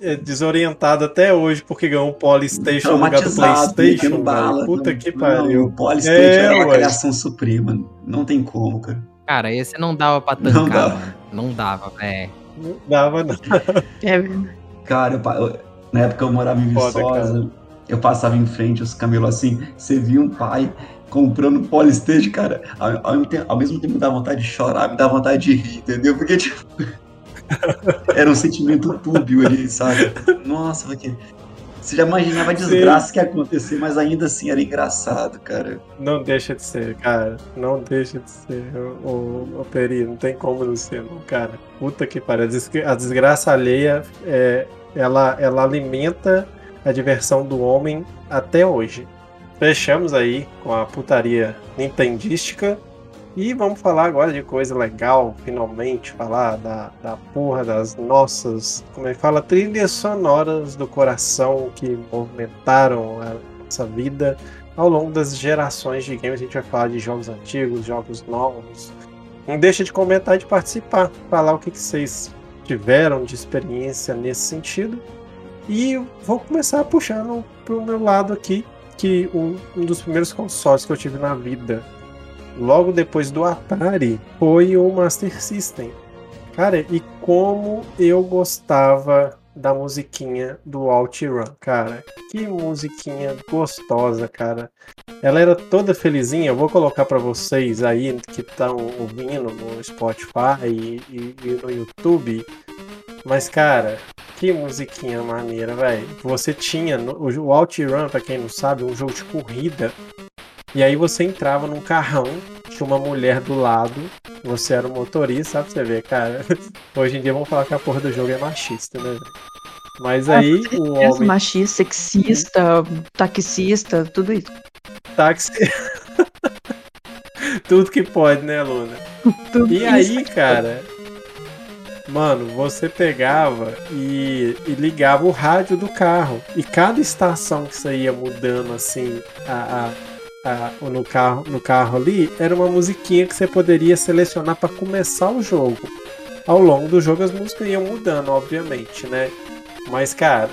é, desorientado até hoje porque ganhou um Polystation no lugar do PlayStation. bala. Puta Não, que não, pariu. O Polystation É, é, uma ué. avacalhação suprema. Não tem como, cara. Cara, esse não dava pra Não tancar, dava. mano. Não dava, velho. Não dava, não. é verdade. Cara, eu na época eu morava em Foda, Viçosa, eu passava em frente, os camelos assim, você via um pai comprando Polystage, cara, ao, ao, ao, mesmo tempo me dá vontade de chorar, me dá vontade de rir, entendeu? Porque, tipo, era um sentimento túbio ali, sabe? Nossa, porque você já imaginava a desgraça Sim. que ia acontecer, mas ainda assim era engraçado, cara. Não deixa de ser, cara. Não deixa de ser. O, o, Peri, não tem como não ser, não, cara. Puta que pariu. A desgraça alheia, é, ela, ela alimenta a diversão do homem até hoje. Fechamos aí com a putaria nintendística. E vamos falar agora de coisa legal, finalmente, falar da, da porra das nossas, como é que fala, trilhas sonoras do coração que movimentaram a nossa vida ao longo das gerações de games. A gente vai falar de jogos antigos, jogos novos. Não deixa de comentar e de participar, falar o que, que vocês tiveram de experiência nesse sentido. E vou começar puxando pro meu lado aqui, que um, um dos primeiros consoles que eu tive na vida, logo depois do Atari, foi o Master System. Cara, e como eu gostava da musiquinha do OutRun, cara. Que musiquinha gostosa, cara. Ela era toda felizinha. Eu vou colocar para vocês aí que estão ouvindo no Spotify e, e, e, no YouTube. Mas, cara, que musiquinha maneira, velho. Você tinha o OutRun, para quem não sabe, um jogo de corrida e aí você entrava num carrão, tinha uma mulher do lado, você era o motorista, sabe? Você vê, cara. Hoje em dia vamos falar que a porra do jogo é machista, né? Mas ah, aí ah, o homem. Machista, sexista, taxista, tudo isso. Táxi. tudo que pode, né, Luna? Tudo e aí, cara. Mano, você pegava e, e, ligava o rádio do carro. E cada estação que você ia mudando assim a, a a, no, carro, no carro ali era uma musiquinha que você poderia selecionar para começar o jogo. Ao longo do jogo as músicas iam mudando, obviamente, né? Mas, cara,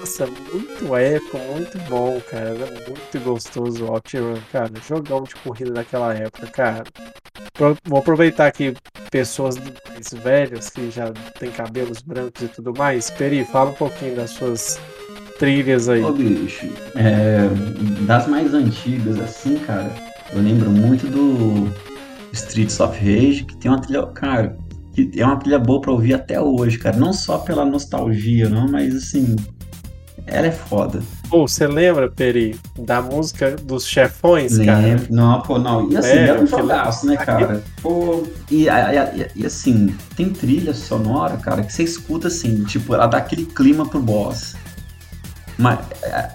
nossa, muito épico, muito bom, cara. Muito gostoso o OutRun, cara. Jogão de corrida daquela época, cara. Vou aproveitar aqui pessoas mais velhas que já têm cabelos brancos e tudo mais. Peri, fala um pouquinho das suas trilhas aí. Ô, bicho, é, das mais antigas, assim, cara, eu lembro muito do Streets of Rage, que tem uma trilha, cara, que é uma trilha boa pra ouvir até hoje, cara. Não só pela nostalgia, não, mas assim, ela é foda. Pô, você lembra, Peri, da música dos chefões, Lembro. cara? Não, pô, não. E assim, é, era um jogaço, né, cara? Pô, e, e, e, assim, tem trilha sonora, cara, que você escuta assim, tipo, ela dá aquele clima pro boss. Mas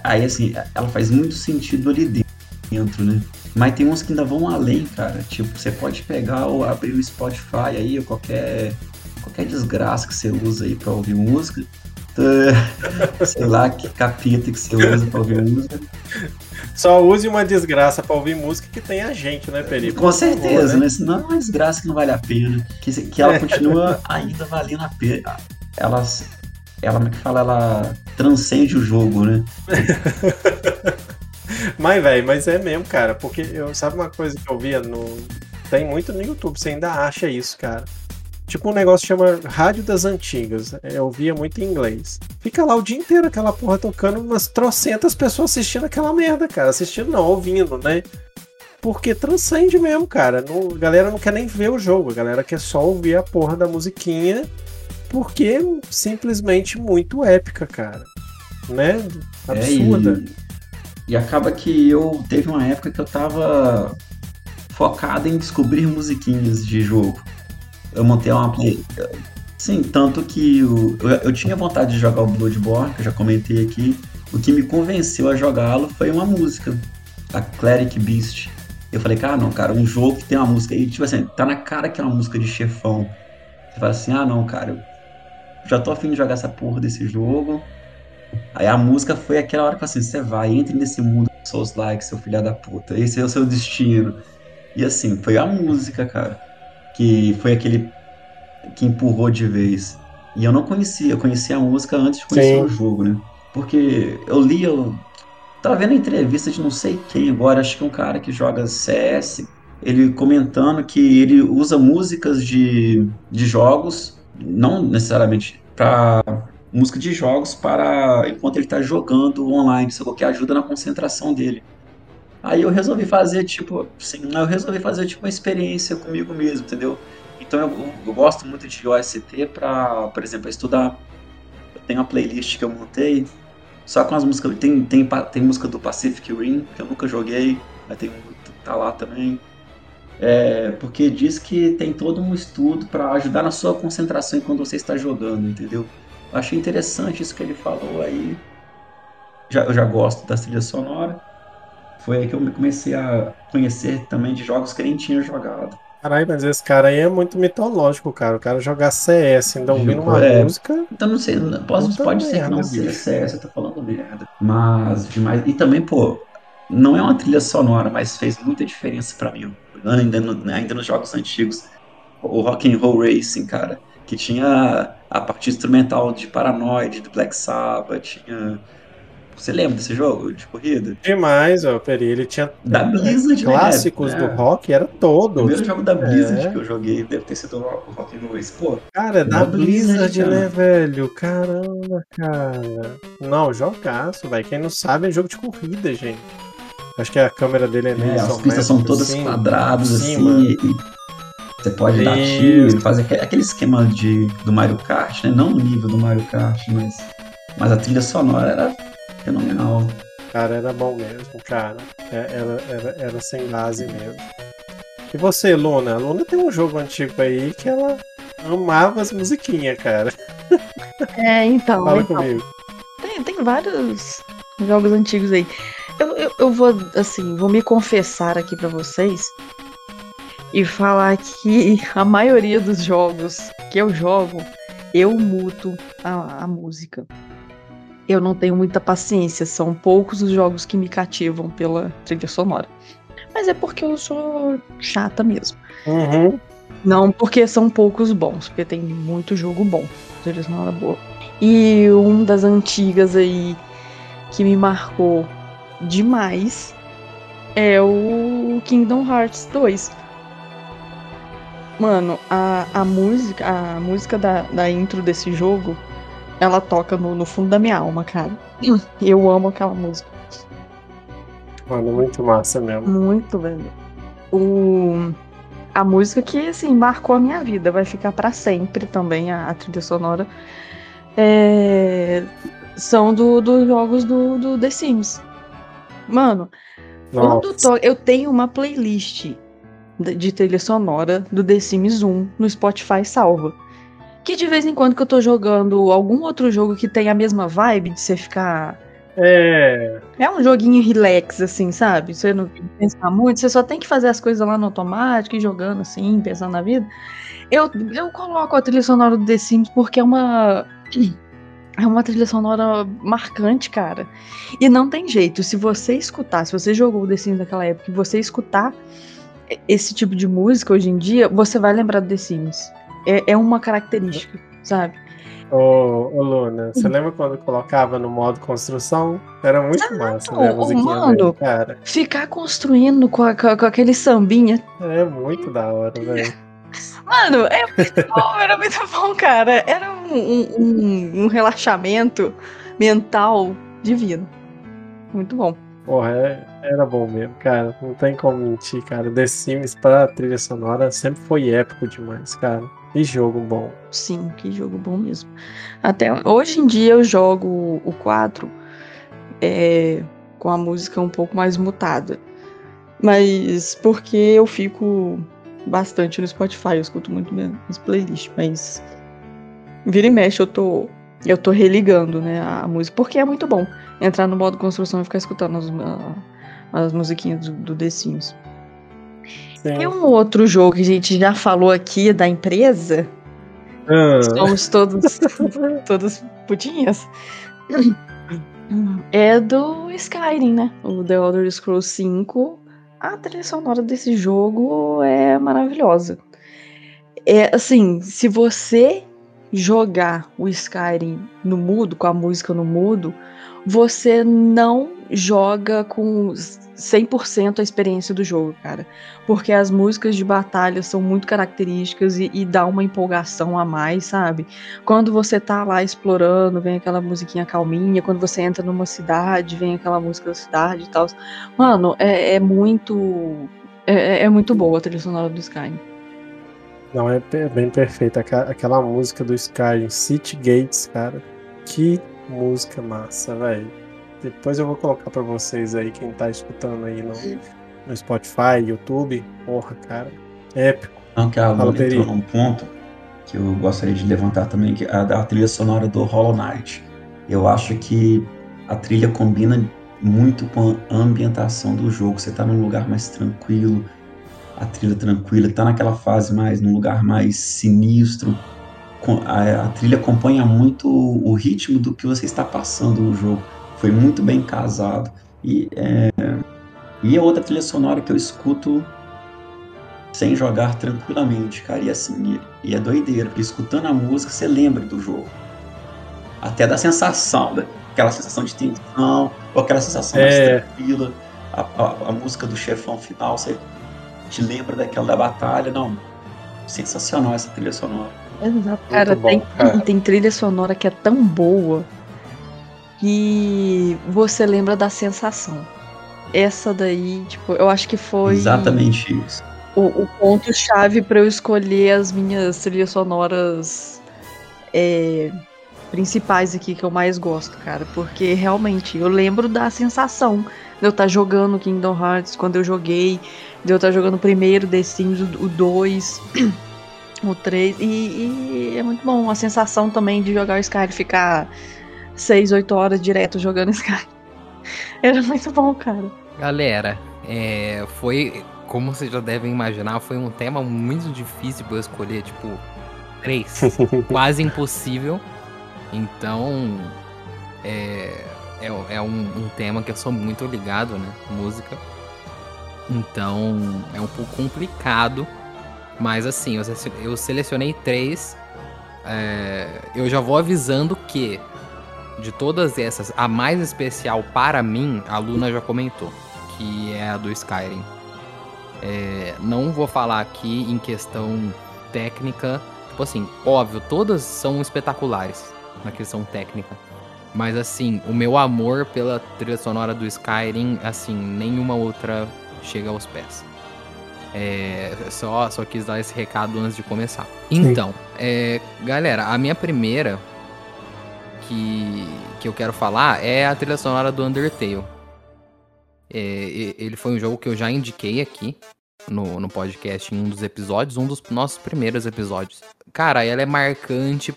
aí assim, ela faz muito sentido ali dentro, né? Mas tem uns que ainda vão além, cara. Tipo, você pode pegar ou abrir o Spotify aí, ou qualquer, qualquer desgraça que você usa aí pra ouvir música. Sei lá que capeta que você usa pra ouvir música. Só use uma desgraça pra ouvir música que tem a gente, né, Felipe? Com certeza, favor, né? né? Senão é uma desgraça que não vale a pena. Que, que ela continua ainda valendo a pena. Elas ela, como é que fala, ela transcende o jogo, né? mas, velho, mas é mesmo, cara, porque eu sabe uma coisa que eu via no. Tem muito no YouTube, você ainda acha isso, cara. Tipo um negócio que chama Rádio das Antigas. Eu via muito em inglês. Fica lá o dia inteiro aquela porra tocando, umas trocentas pessoas assistindo aquela merda, cara. Assistindo não, ouvindo, né? Porque transcende mesmo, cara. Não, a galera não quer nem ver o jogo, a galera quer só ouvir a porra da musiquinha porque é simplesmente muito épica, cara. Né? Absurda. É, e, e acaba que eu teve uma época que eu tava focado em descobrir musiquinhas de jogo. Eu montei uma. Sim, tanto que eu, eu, eu tinha vontade de jogar o Bloodborne, que eu já comentei aqui. O que me convenceu a jogá-lo foi uma música, a Cleric Beast. Eu falei, cara, não, cara, um jogo que tem uma música aí, tipo assim, tá na cara que é uma música de chefão. Você fala assim, ah, não, cara, já tô afim de jogar essa porra desse jogo. Aí a música foi aquela hora que assim, você vai, entre nesse mundo Souls like, seu filho da puta. Esse é o seu destino. E assim, foi a música, cara, que foi aquele que empurrou de vez. E eu não conhecia, eu conhecia a música antes de conhecer Sim. o jogo, né? Porque eu li, eu tava vendo a entrevista de não sei quem agora, acho que um cara que joga CS, ele comentando que ele usa músicas de, de jogos não necessariamente para música de jogos para enquanto ele tá jogando online, sacou? Que ajuda na concentração dele. Aí eu resolvi fazer, tipo, assim, eu resolvi fazer, tipo, uma experiência comigo mesmo, entendeu? Então eu, eu gosto muito de OST para, por exemplo, estudar. Eu tenho uma playlist que eu montei só com as músicas. Tem, tem, tem música do Pacific Rim, que eu nunca joguei, mas tem tá lá também. É, porque diz que tem todo um estudo para ajudar na sua concentração enquanto você está jogando, entendeu? Achei interessante isso que ele falou aí. Já, eu já gosto da trilha sonora. Foi aí que eu comecei a conhecer também de jogos que nem tinha jogado. Caralho, mas esse cara aí é muito mitológico, cara. O cara jogar CS, ainda ouvindo uma é, música. Então não sei, pode, pode ser que não seja CS, eu tô falando merda. Mas demais. E também, pô, não é uma trilha sonora, mas fez muita diferença para mim. Ainda, no, ainda nos jogos antigos. O Rock and Roll Racing, cara. Que tinha a parte instrumental de Paranoid, do Black Sabbath, tinha você lembra desse jogo de corrida? Demais, ó, Peri. Ele tinha da Blizzard, né? clássicos né? do rock, era todo. O primeiro jogo da Blizzard é. que eu joguei deve ter sido o Rock and Race. Pô, cara, é da, Blizzard, Blizzard né, velho? Caramba, cara. Não, jogaço, velho. Quem não sabe é jogo de corrida, gente. Acho que a câmera dele é é, As pistas são todas assim, quadradas, assim. Você pode dar tiro, fazer aquele esquema de, do Mario Kart, né? Não no nível do Mario Kart, mas, mas a trilha sonora era fenomenal. Cara, era bom mesmo, cara. É, era, era, era sem base mesmo. E você, Luna? A Luna tem um jogo antigo aí que ela amava as musiquinhas, cara. É, então. Fala então. comigo. Tem, tem vários jogos antigos aí. Eu, eu, eu, vou, assim, vou me confessar aqui para vocês e falar que a maioria dos jogos que eu jogo, eu muto a, a música eu não tenho muita paciência. São poucos os jogos que me cativam pela trilha sonora. Mas é porque eu sou chata mesmo. Uhum. Não porque são poucos bons, porque tem muito jogo bom. Trilha sonora boa. E um das antigas aí que me marcou demais é o Kingdom Hearts 2. Mano, a, a música, a música da, da intro desse jogo ela toca no, no fundo da minha alma, cara. Eu amo aquela música. Mano, muito massa mesmo. Muito, velho. O... A música que, assim, marcou a minha vida. Vai ficar para sempre também, a, a trilha sonora. É... São dos do jogos do, do The Sims. Mano, quando to... eu tenho uma playlist de trilha sonora do The Sims 1 no Spotify salva que de vez em quando que eu tô jogando algum outro jogo que tem a mesma vibe de você ficar. É. É um joguinho relax, assim, sabe? Você não tem que pensar muito, você só tem que fazer as coisas lá no automático e jogando assim, pensando na vida. Eu, eu coloco a trilha sonora do The Sims porque é uma. É uma trilha sonora marcante, cara. E não tem jeito. Se você escutar, se você jogou o The Sims naquela época e você escutar esse tipo de música hoje em dia, você vai lembrar do The Sims é, é uma característica, sabe? Ô, ô Luna, você lembra quando colocava no modo construção? Era muito ah, massa, né? A musiquinha mano, cara. Ficar construindo com, a, com, com, aquele sambinha. É muito da hora, velho. Mano, é muito bom, era muito bom, cara. Era um, um, um relaxamento mental divino. Muito bom. Porra, é, era bom mesmo, cara. Não tem como mentir, cara. The Sims pra trilha sonora sempre foi épico demais, cara. Que jogo bom. Sim, que jogo bom mesmo. Até hoje em dia eu jogo o 4 é, com a música um pouco mais mutada. Mas porque eu fico bastante no Spotify, eu escuto muito minhas playlists, mas vira e mexe eu tô eu tô religando, né, a música, porque é muito bom entrar no modo construção e ficar escutando as, as musiquinhas do, do The Sims. Sim. Tem um outro jogo que a gente já falou aqui da empresa. Ah. Somos todos, todos putinhas. É do Skyrim, né? O The Elder Scrolls 5. A trilha sonora desse jogo é maravilhosa. É assim, se você jogar o Skyrim no mudo, com a música no mudo, você não joga com 100% a experiência do jogo, cara. Porque as músicas de batalha são muito características e, e, dá uma empolgação a mais, sabe? Quando você tá lá explorando, vem aquela musiquinha calminha. Quando você entra numa cidade, vem aquela música da cidade e tal. Mano, é, é muito. É, é, muito boa a trilha sonora do Skyrim. Não, é bem perfeita. Aquela música do Skyrim, City Gates, cara. Que música massa, velho depois eu vou colocar para vocês aí, quem tá escutando aí no, no Spotify, YouTube. Porra, cara. Épico. Não, que a Lula entrou num ponto que eu gostaria de levantar também, que é a, a trilha sonora do Hollow Knight. Eu acho que a trilha combina muito com a ambientação do jogo. Você tá num lugar mais tranquilo, a trilha tranquila, tá naquela fase mais, num lugar mais sinistro. A, a trilha acompanha muito o ritmo do que você está passando no jogo foi muito bem casado. E é, e é outra trilha sonora que eu escuto sem jogar tranquilamente, cara. E assim, e, é doideira, porque escutando a música você lembra do jogo. Até da sensação, né? aquela sensação de tensão, ou aquela sensação mais é. tranquila. A, a, a, música do chefão final, você te lembra daquela da batalha. Não, sensacional essa trilha sonora. Exato, cara, bom, tem, cara. tem trilha sonora que é tão boa que você lembra da sensação. Essa daí, tipo, eu acho que foi. Exatamente isso. O, o ponto-chave para eu escolher as minhas trilhas sonoras é, principais aqui que eu mais gosto, cara. Porque realmente eu lembro da sensação de eu estar tá jogando Kingdom Hearts quando eu joguei, de eu estar tá jogando o primeiro The Sims, o 2, o 3. E, e, é muito bom a sensação também de jogar o Skyrim ficar 6, 8 horas direto jogando Sky. Era muito bom, cara. Galera, é, foi, como vocês já devem imaginar, foi um tema muito difícil pra eu escolher, tipo, três. quase impossível. Então, é, é, é um, um, tema que eu sou muito ligado, né? Música. Então, é um pouco complicado. Mas assim, eu, eu selecionei três. É, eu já vou avisando que de todas essas, a mais especial para mim, a Luna já comentou, que é a do Skyrim. É, não vou falar aqui em questão técnica, tipo assim, óbvio, todas são espetaculares na questão técnica. Mas assim, o meu amor pela trilha sonora do Skyrim, assim, nenhuma outra chega aos pés. É, só, só quis dar esse recado antes de começar. Então, é, galera, a minha primeira que, que eu quero falar é a trilha sonora do Undertale. É, ele foi um jogo que eu já indiquei aqui no, no podcast em um dos episódios, um dos nossos primeiros episódios. Cara, ela é marcante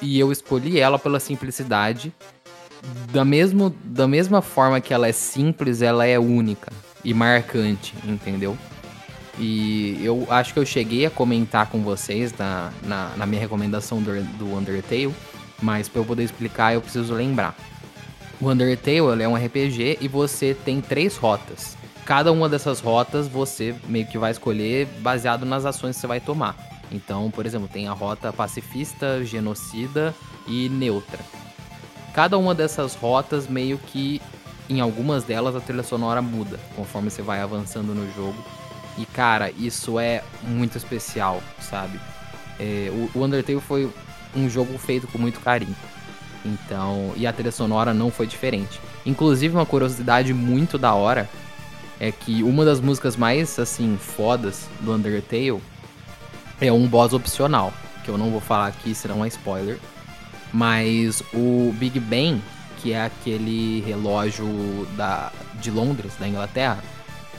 e eu escolhi ela pela simplicidade. Da, mesmo, da mesma forma que ela é simples, ela é única e marcante, entendeu? E eu acho que eu cheguei a comentar com vocês na, na, na minha recomendação do, do Undertale mas para eu poder explicar eu preciso lembrar. O Undertale é um RPG e você tem três rotas. Cada uma dessas rotas você meio que vai escolher baseado nas ações que você vai tomar. Então, por exemplo, tem a rota pacifista, genocida e neutra. Cada uma dessas rotas meio que em algumas delas a trilha sonora muda conforme você vai avançando no jogo. E cara, isso é muito especial, sabe? É, o, Undertale foi um jogo feito com muito carinho. Então, e a trilha sonora não foi diferente. Inclusive, uma curiosidade muito da hora é que uma das músicas mais, assim, fodas do Undertale é um boss opcional, que eu não vou falar aqui, senão é spoiler. Mas o Big Ben, que é aquele relógio da, de Londres, da Inglaterra,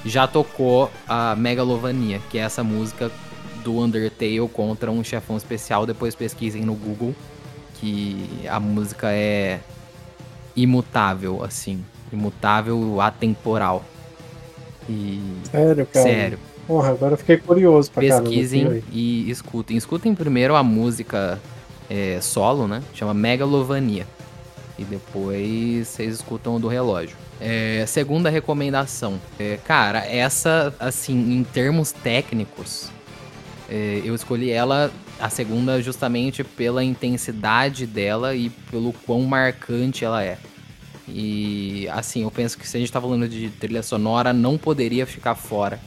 já tocou a Megalovania, que é essa música do Undertale contra um chefão especial. Depois pesquisem no Google que a música é imutável, assim. Imutável, atemporal. E... Sério, cara? Sério. Porra, agora eu fiquei curioso pra Pesquisem e escutem. Escutem primeiro a música é, solo, né? Chama Megalovania. E depois vocês escutam o do relógio. É, segunda recomendação. É, cara, essa, assim, em termos técnicos, eu escolhi ela, a segunda, justamente pela intensidade dela e pelo quão marcante ela é. E assim, eu penso que se a gente tá falando de trilha sonora, não poderia ficar fora.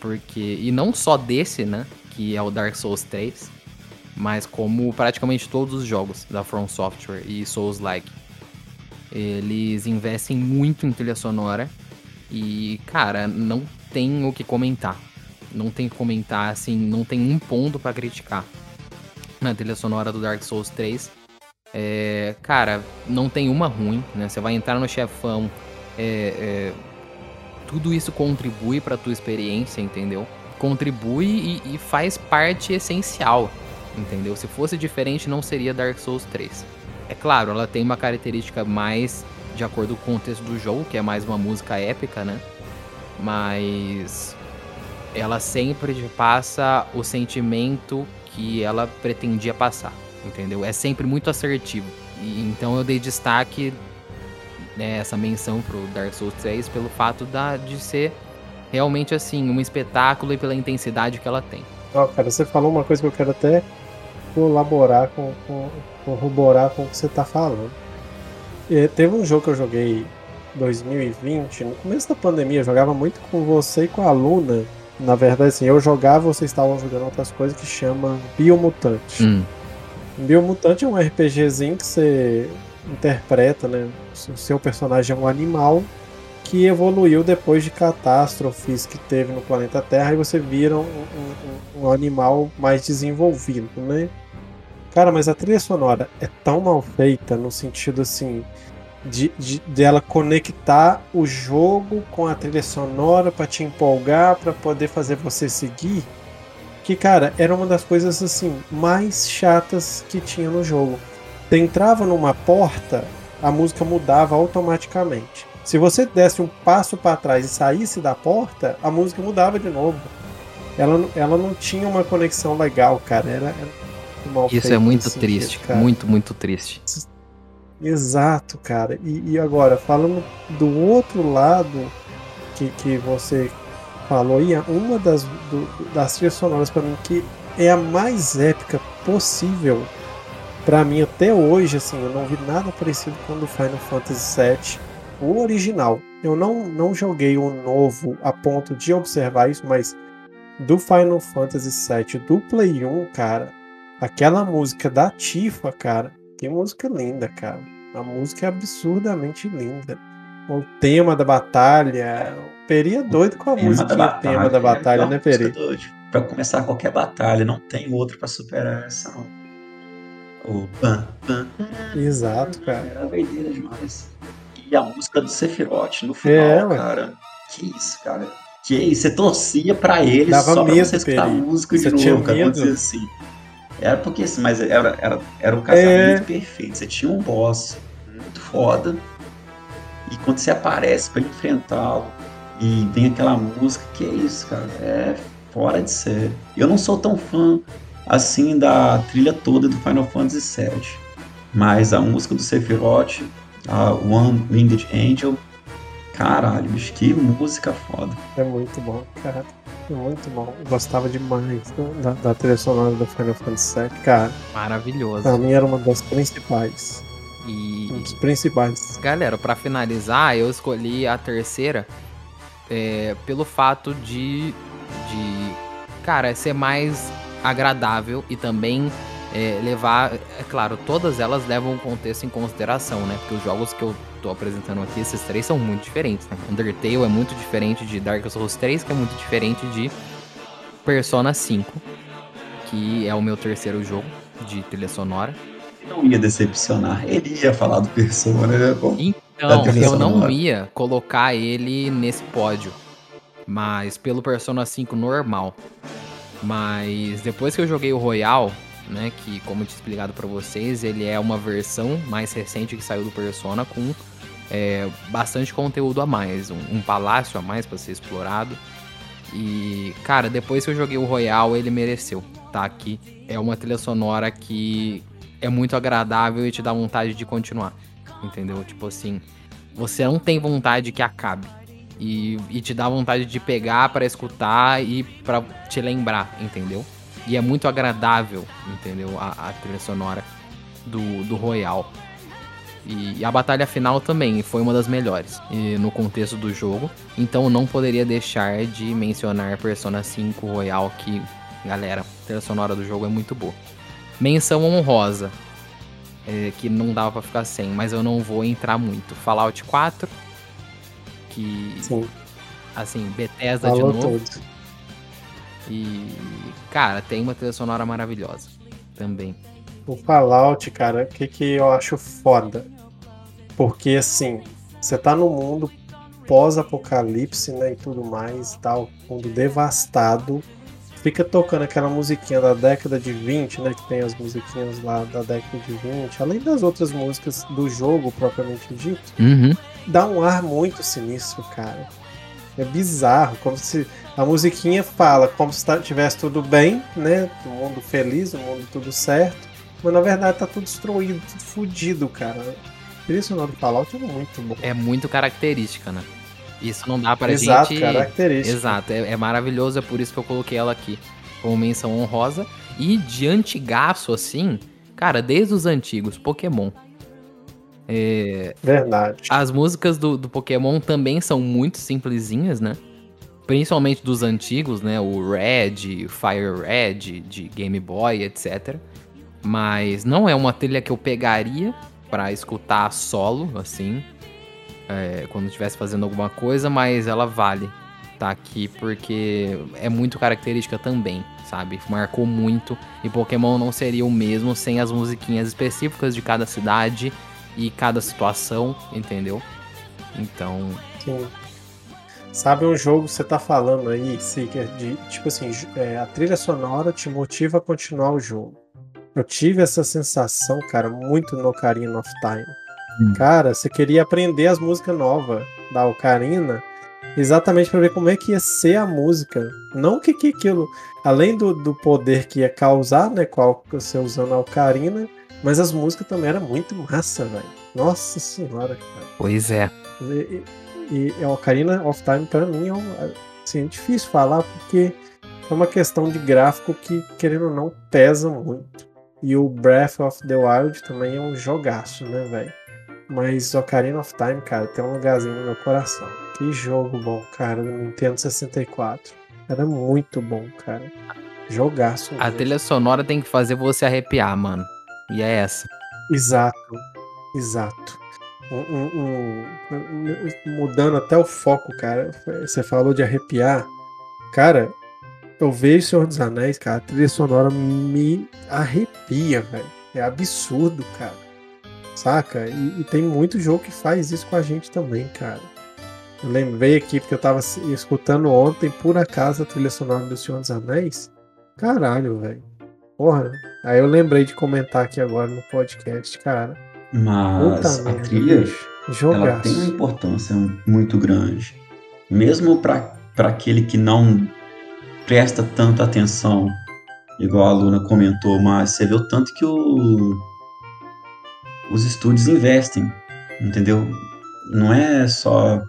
Porque. E não só desse, né? Que é o Dark Souls 3. Mas como praticamente todos os jogos da From Software e Souls-like. Eles investem muito em trilha sonora. E, cara, não tem o que comentar. Não tem que comentar, assim, não tem um ponto para criticar na trilha sonora do Dark Souls 3. É, cara, não tem uma ruim, né? Você vai entrar no chefão, é, é, tudo isso contribui para tua experiência, entendeu? Contribui e, e, faz parte essencial, entendeu? Se fosse diferente, não seria Dark Souls 3. É claro, ela tem uma característica mais de acordo com o contexto do jogo, que é mais uma música épica, né? Mas ela sempre passa o sentimento que ela pretendia passar, entendeu? É sempre muito assertivo. E, então eu dei destaque né, essa menção pro Dark Souls 3 pelo fato da, de ser realmente assim, um espetáculo e pela intensidade que ela tem. Oh, cara, você falou uma coisa que eu quero até colaborar com, com corroborar com o que você tá falando. E teve um jogo que eu joguei 2020, no começo da pandemia, eu jogava muito com você e com a Luna na verdade, assim, eu jogava, vocês estavam jogando outras coisas que chama Biomutante. Hum. Biomutante é um RPGzinho que você interpreta, né? O seu personagem é um animal que evoluiu depois de catástrofes que teve no planeta Terra e você vira um, um, um animal mais desenvolvido, né? Cara, mas a trilha sonora é tão mal feita no sentido assim de, de dela conectar o jogo com a trilha sonora para te empolgar, para poder fazer você seguir. Que, cara, era uma das coisas assim mais chatas que tinha no jogo. Você entrava numa porta, a música mudava automaticamente. Se você desse um passo para trás e saísse da porta, a música mudava de novo. Ela, ela não tinha uma conexão legal, cara. Era, era Isso é muito triste, sentido, muito, muito triste. Exato, cara. E, e, agora, falando do outro lado que, que você falou aí, uma das, do, das trilhas sonoras para mim que é a mais épica possível para mim até hoje, assim, eu não vi nada parecido com o do Final Fantasy VII, o original. Eu não, não joguei o novo a ponto de observar isso, mas do Final Fantasy VII, do Play 1, cara, aquela música da Tifa, cara, que música linda, cara. A música é absurdamente linda. O tema da batalha. O Peri é doido com a música batalha, tema da batalha, é né, Peri? Pra começar qualquer batalha, não tem outra para superar essa. O pan, pan. Exato, cara. Era doideira demais. E a música do Sephiroth no final, é, cara. Que isso, cara. Que isso, você torcia pra ele Dava só pra você escutar a música de você novo, cara. assim. Era porque assim, mas era, era, era um casamento é... perfeito. Você tinha um boss muito foda. E quando você aparece para enfrentá-lo e vem aquela música, que é isso, cara? É fora de série. Eu não sou tão fã assim da trilha toda do Final Fantasy VII. Mas a música do Sephiroth, a One Winged Angel, caralho, bicho, que música foda. É muito bom, cara. Muito bom. gostava demais da, da trilha sonora do Final Fantasy VII, cara. Maravilhoso. Pra mim era uma das principais. E. Um dos principais. Galera, para finalizar, eu escolhi a terceira é, pelo fato de. de. Cara, ser mais agradável e também é, levar. É claro, todas elas levam o contexto em consideração, né? Porque os jogos que eu tô apresentando aqui, esses três são muito diferentes, né? Undertale é muito diferente de Dark Souls 3, que é muito diferente de Persona 5, que é o meu terceiro jogo de trilha sonora. Não ia decepcionar, ele ia falar do Persona, né? Bom, então, eu não ia colocar ele nesse pódio, mas pelo Persona 5 normal. Mas depois que eu joguei o Royal, né, que como eu tinha explicado para vocês, ele é uma versão mais recente que saiu do Persona com é, bastante conteúdo a mais, um, um palácio a mais para ser explorado. E, cara, depois que eu joguei o Royal, ele mereceu, tá? aqui é uma trilha sonora que é muito agradável e te dá vontade de continuar, entendeu? Tipo assim, você não tem vontade que acabe. E, e te dá vontade de pegar para escutar e para te lembrar, entendeu? E é muito agradável, entendeu? A, a trilha sonora do, do Royal. E, e a batalha final também foi uma das melhores e, no contexto do jogo. Então não poderia deixar de mencionar Persona 5 Royal, que, galera, a trilha sonora do jogo é muito boa. Menção honrosa, é, que não dava pra ficar sem, mas eu não vou entrar muito. Fallout 4, que. Sim. Assim, Bethesda Falou de novo. tudo. E. Cara, tem uma trilha sonora maravilhosa também. O Fallout, cara, o que, que eu acho foda? Porque assim, você tá no mundo pós-apocalipse, né? E tudo mais, tal, mundo devastado. Fica tocando aquela musiquinha da década de 20, né? Que tem as musiquinhas lá da década de 20, além das outras músicas do jogo propriamente dito. Uhum. dá um ar muito sinistro, cara. É bizarro, como se a musiquinha fala como se tá- tivesse tudo bem, né? O mundo feliz, o mundo tudo certo. Mas na verdade tá tudo destruído, tudo fudido, cara. A trilha sonora do Fallout é muito bom. É muito característica, né? Isso não dá pra Exato, gente. característica. Exato, é, é maravilhoso, é por isso que eu coloquei ela aqui como menção honrosa. E de antigaço, assim, cara, desde os antigos, Pokémon. É, Verdade. as músicas do, do Pokémon também são muito simplesinhas, né? Principalmente dos antigos, né? O Red, Fire Red, de Game Boy, etc. Mas não é uma trilha que eu pegaria pra escutar solo, assim, é, quando estivesse fazendo alguma coisa, mas ela vale tá aqui porque é muito característica também, sabe? Marcou muito e Pokémon não seria o mesmo sem as musiquinhas específicas de cada cidade e cada situação, entendeu? Então, Sim. Sabe um jogo que você tá falando aí, Seeker, de tipo assim, é, a trilha sonora te motiva a continuar o jogo. Eu tive essa sensação, cara, muito no Ocarina of Time. Hum. Cara, você queria aprender as músicas novas da Ocarina, exatamente para ver como é que ia ser a música. Não o que que aquilo, além do, do poder que ia causar, né, qual você usando a Ocarina, mas as músicas também eram muito massa, velho. Nossa senhora, cara. pois é. E, e, e a Ocarina of Time, pra mim, é um, assim, é difícil falar porque é uma questão de gráfico que, querendo ou não, pesa muito. E o Breath of the Wild também é um jogaço, né, velho? Mas Ocarina of Time, cara, tem um lugarzinho no meu coração. Que jogo bom, cara, do Nintendo 64. Era muito bom, cara. Jogaço. A mesmo. trilha sonora tem que fazer você arrepiar, mano. E é essa. Exato, exato. Um- um- um- mudando até o foco, cara. Você falou de arrepiar. Cara, eu vejo Senhor dos Anéis, cara. A trilha sonora me arrepia, velho. É absurdo, cara. Saca? E, e tem muito jogo que faz isso com a gente também, cara. Eu lembrei aqui porque eu tava escutando ontem, por acaso, a trilha sonora do Senhor dos Anéis. Caralho, velho. Porra. Aí eu lembrei de comentar aqui agora no podcast, cara. Mas Puta a merda, ela tem uma importância muito grande. Mesmo para aquele que não presta tanta atenção, igual a Luna comentou, mas você vê o tanto que o, os estúdios investem, entendeu? Não é só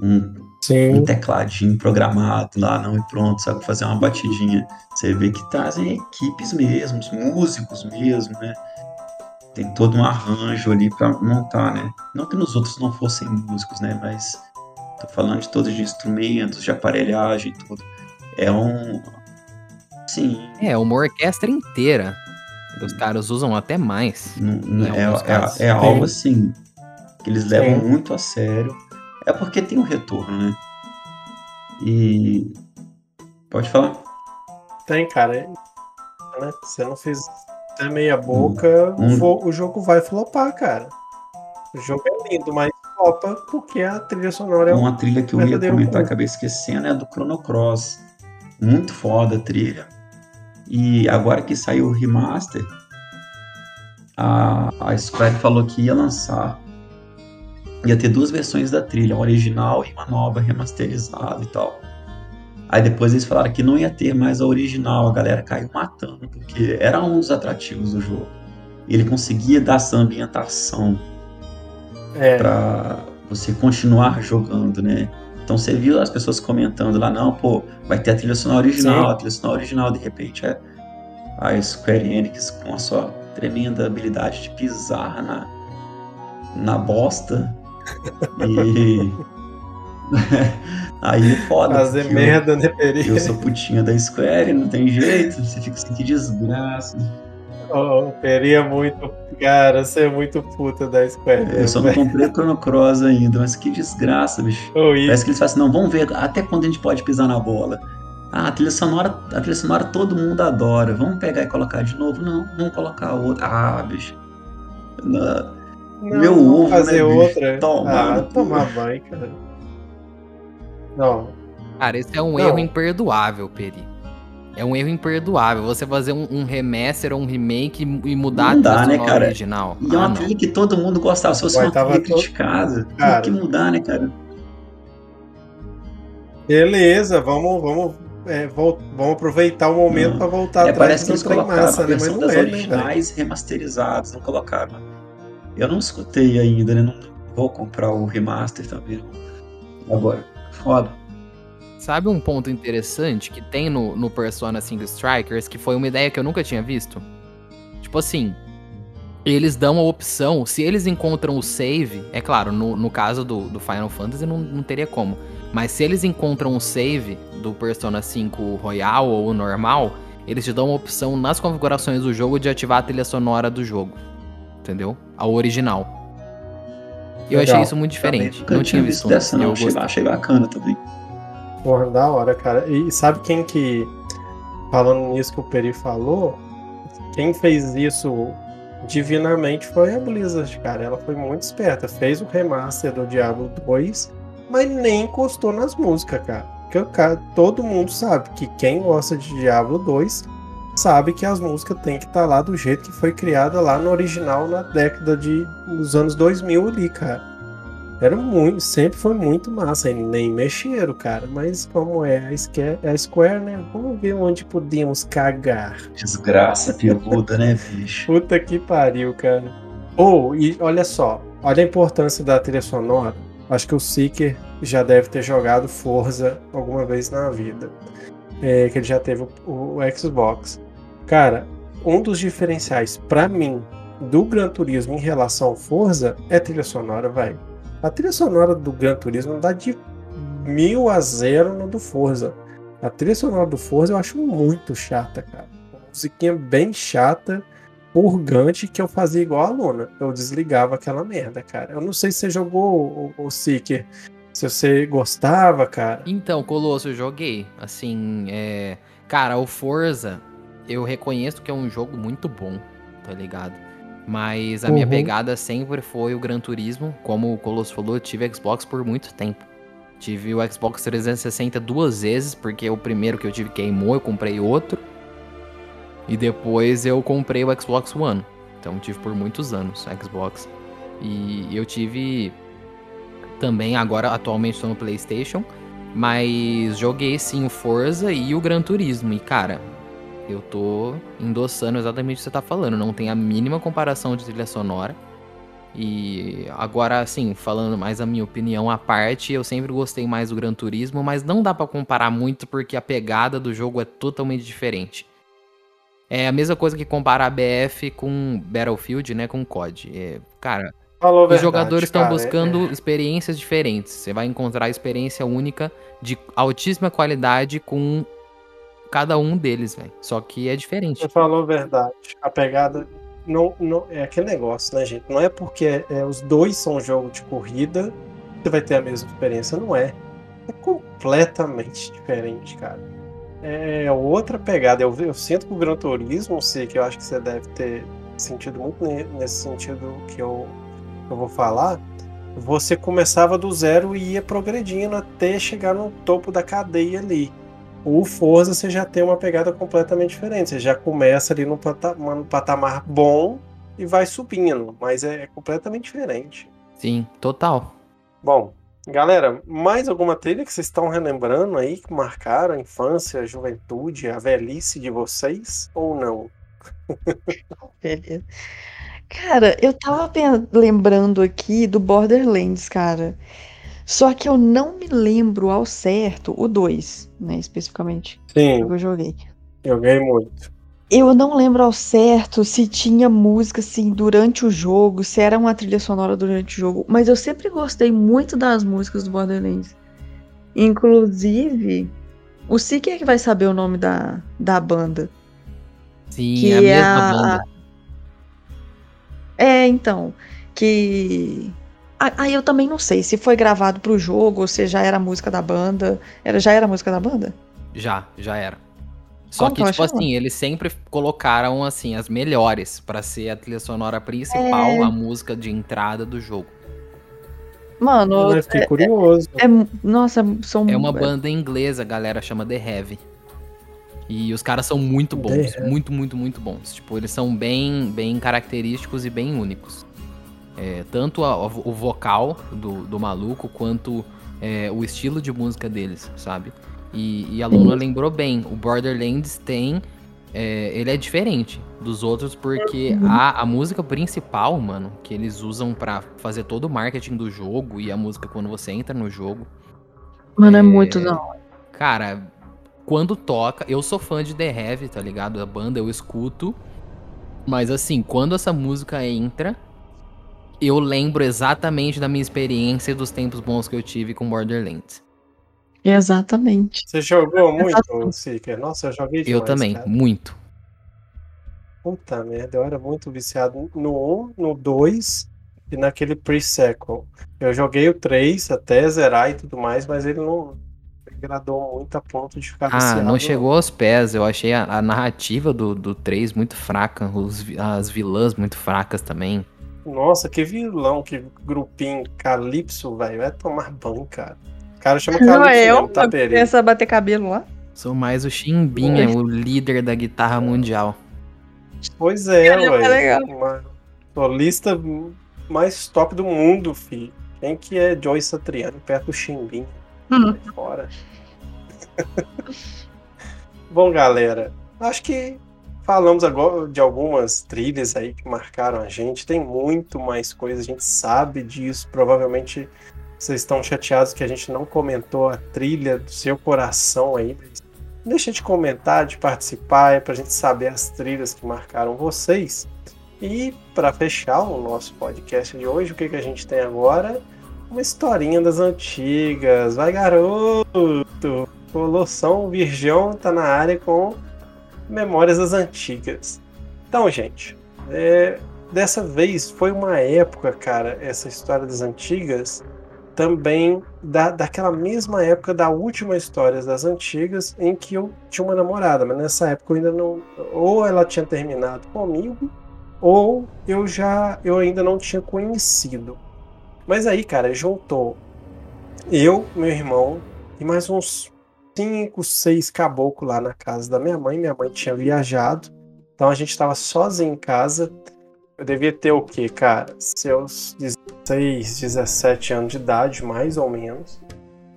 um, um Sim, tecladinho programado lá, não, e pronto, sabe fazer uma batidinha. Você vê que trazem equipes mesmo, músicos mesmo, né? Tem todo um arranjo ali pra montar, né? Não que nos outros não fossem músicos, né? Mas tô falando de todos de instrumentos, de aparelhagem, tudo. É um. Sim, É, uma orquestra inteira. Os caras usam até mais. Não- não- é, é- é algo assim que eles levam Sim. muito a sério. É porque tem um retorno, né? E. Pode falar? tem, cara. Né? Você não fez até meia boca, Hum. o vo- o jogo vai flopar, cara. O jogo é lindo, mas flopa porque a trilha sonora é um. Uma trilha que eu ia comentar, acabei esquecendo, é a do Chrono Cross. Muito foda a trilha. E agora que saiu o remaster, a, a Square falou que ia lançar. Ia ter duas versões da trilha, uma original e uma nova remasterizada e tal. Aí depois eles falaram que não ia ter mais a original, a galera caiu matando, porque era um dos atrativos do jogo. Ele conseguia dar essa ambientação É, pra você continuar jogando, né? Então você viu as pessoas comentando lá, não, pô, vai ter a trilha sonora original, Sim. a trilha sonora original, de repente é a Square Enix com a sua tremenda habilidade de pisar na, na bosta. E. Aí foda. Fazer merda, né, Eu, Peri? eu sou putinha da Square, não tem jeito. Você fica assim, que desgraça. Oh, Peri é muito. Cara, você é muito puta da Square. Eu só não comprei o Chrono Cross ainda, mas que desgraça, bicho. Oh, e- Parece que eles falam assim, não, vamos ver até quando a gente pode pisar na bola. Ah, a trilha sonora, a trilha sonora todo mundo adora. Vamos pegar e colocar de novo? Não, vamos colocar outra. Ah, bicho. Não, Não, Meu vamos ovo, fazer né, bicho? outra. Toma ah, tomar banho, cara. Não, Cara, esse é um Não. erro imperdoável, Peri. É um erro imperdoável. Você fazer um, um remaster ou um remake e mudar Não a trilha dá, né, cara? original. E é Ah, uma não. trilha que todo mundo gostava. Se fosse Ué, uma tava trilha todo- criticada, Cara. tem que mudar, né, cara? beleza, vamos, vamos, é, vamos aproveitar o momento Não. pra voltar É, atrás parece que eles colocaram massa, a né? Mas versão não das é, né, originais remasterizadas, não colocaram. Eu não escutei ainda, né? Não vou comprar o remaster também. Agora, foda. Sabe um ponto interessante que tem no, no Persona 5 Strikers, que foi uma ideia que eu nunca tinha visto? Tipo assim, eles dão a opção, se eles encontram o save, é claro, no, no caso do, do Final Fantasy não, não teria como, mas se eles encontram o save do Persona 5 Royal ou normal, eles te dão a opção nas configurações do jogo de ativar a trilha sonora do jogo, entendeu? A original. Eu Legal. achei isso muito diferente, Nunca não tinha visto dessa, não. eu Achei, achei bacana também. Porra, da hora, cara. E sabe quem que, falando nisso que o Peri falou, quem fez isso divinamente foi a Blizzard, cara. Ela foi muito esperta. Fez o remaster do Diablo 2, mas nem encostou nas músicas, cara. Porque o cara, todo mundo sabe que quem gosta de Diablo 2 sabe que as músicas têm que estar lá do jeito que foi criada lá no original na década de dos anos 2000 ali, cara. Era muito, sempre foi muito massa, nem mexeram, cara. Mas como é a Square, a Square, né? Vamos ver onde podemos cagar. Desgraça peluda, né, bicho? Puta que pariu, cara. Ou, e olha só, olha a importância da trilha sonora. Acho que o Seeker já deve ter jogado Forza alguma vez na vida. É, que ele já teve o, o Xbox. Cara, um dos diferenciais pra mim do Gran Turismo em relação ao Forza é a trilha sonora, velho. A trilha sonora do Gran Turismo dá de mil a zero no do Forza. A trilha sonora do Forza eu acho muito chata, cara. Uma musiquinha bem chata, purgante, que eu fazia igual a Luna. Eu desligava aquela merda, cara. Eu não sei se você jogou o, o Seeker, se você gostava, cara. Então, Colosso, eu joguei. Assim, é. Cara, o Forza, eu reconheço que é um jogo muito bom, tá ligado? Mas a minha Uhum. pegada sempre foi o Gran Turismo. Como o Colosso falou, eu tive Xbox por muito tempo. Tive o Xbox 360 duas vezes, porque o primeiro que eu tive queimou, eu comprei outro. E depois eu comprei o Xbox One. Então tive por muitos anos o Xbox. E eu tive também, agora atualmente estou no PlayStation. Mas joguei sim o Forza e o Gran Turismo. E cara, eu tô endossando exatamente o que você tá falando. Não tem a mínima comparação de trilha sonora. E agora, assim, falando mais a minha opinião à parte, eu sempre gostei mais do Gran Turismo, mas não dá pra comparar muito porque a pegada do jogo é totalmente diferente. É a mesma coisa que comparar a BF com Battlefield, né, com COD. É, cara, Falou os verdade, jogadores estão cara. buscando É- experiências diferentes. Você vai encontrar a experiência única de altíssima qualidade com cada um deles, velho. Só que é diferente. Você falou a verdade. A pegada não, não é aquele negócio, né, gente? Não é porque é, os dois são jogo de corrida você vai ter a mesma experiência, não é. É completamente diferente, cara. É outra pegada. Eu, eu sinto que o Gran Turismo, sei que eu acho que você deve ter sentido muito ne- nesse sentido que eu, eu vou falar. Você começava do zero e ia progredindo até chegar no topo da cadeia ali. O Forza você já tem uma pegada completamente diferente. Você já começa ali no patamar, no patamar bom e vai subindo, mas é completamente diferente. Sim, total. Bom, galera, mais alguma trilha que vocês estão relembrando aí que marcaram a infância, a juventude, a velhice de vocês ou não? Beleza. Cara, eu tava lembrando aqui do Borderlands, cara. Só que eu não me lembro ao certo o 2, né, especificamente, Sim, que eu joguei. joguei muito. Eu não lembro ao certo se tinha música assim durante o jogo, se era uma trilha sonora durante o jogo, mas eu sempre gostei muito das músicas do Borderlands. Inclusive, o Siki é que vai saber o nome da, da banda. Sim, Que é a é mesma a- banda. É, então, que. Ah, Aí eu também não sei se foi gravado pro jogo ou se já era a música da banda. Era, já era a música da banda? Já, já era. Só Como que, tipo chama? assim, eles sempre colocaram, assim, as melhores pra ser a trilha sonora principal, É. a música de entrada do jogo. Mano, Eu fiquei curioso. é, nossa, são. É uma banda inglesa, a galera chama The Heavy. E os caras são muito bons, muito, muito, muito bons. Tipo, eles são bem, bem característicos e bem únicos. É, tanto a- o vocal do, do maluco, quanto é, o estilo de música deles, sabe? E, e a Luna lembrou bem, o Borderlands tem... é, ele é diferente dos outros porque Uhum. a, a música principal, mano, que eles usam pra fazer todo o marketing do jogo e a música quando você entra no jogo, Mano, é é, muito não. Cara, quando toca, eu sou fã de The Heavy, tá ligado? A banda eu escuto. Mas assim, quando essa música entra, eu lembro exatamente da minha experiência e dos tempos bons que eu tive com Borderlands. Exatamente. Você jogou muito. Seeker? Nossa, eu joguei demais, eu também, cara. muito. Puta merda, eu era muito viciado no 1, no 2 e naquele pre-sequel. Eu joguei o 3 até zerar e tudo mais, mas ele não me agradou muito a ponto de ficar Ah, viciado. não chegou aos pés. Eu achei a, a narrativa do, do 3 muito fraca. os as vilãs muito fracas também. Nossa, que vilão, que grupinho Calypso, velho. Vai tomar banho, cara. O cara chama Não Calypso é eu? tá? Pensa bater cabelo lá? Sou mais o Chimbinha, Oi. o líder da guitarra mundial. Pois é, ué. é solista mais top do mundo, fi. Quem que é Joy Satriani perto do Chimbim? Hum. Fora. Bom, galera, acho que falamos agora de algumas trilhas aí que marcaram a gente. Tem muito mais coisa, a gente sabe disso. Provavelmente vocês estão chateados que a gente não comentou a trilha do seu coração aí. deixa de comentar, de participar, é pra gente saber as trilhas que marcaram vocês. E para fechar o nosso podcast de hoje, o que, que a gente tem agora? Uma historinha das antigas. Vai, garoto! Colossão Virgão tá na área com Memórias das Antigas. Então, gente, é, dessa vez foi uma época, cara, essa história das antigas, também da, daquela mesma época da última história das antigas, em que eu tinha uma namorada, mas nessa época eu ainda não. Ou ela tinha terminado comigo, ou eu já eu ainda não tinha conhecido. Mas aí, cara, juntou eu, meu irmão e mais uns cinco, seis caboclos lá na casa da minha mãe. Minha mãe tinha viajado, então a gente estava sozinho em casa. Eu devia ter o quê, cara? Seus 16, 17 anos de idade, mais ou menos.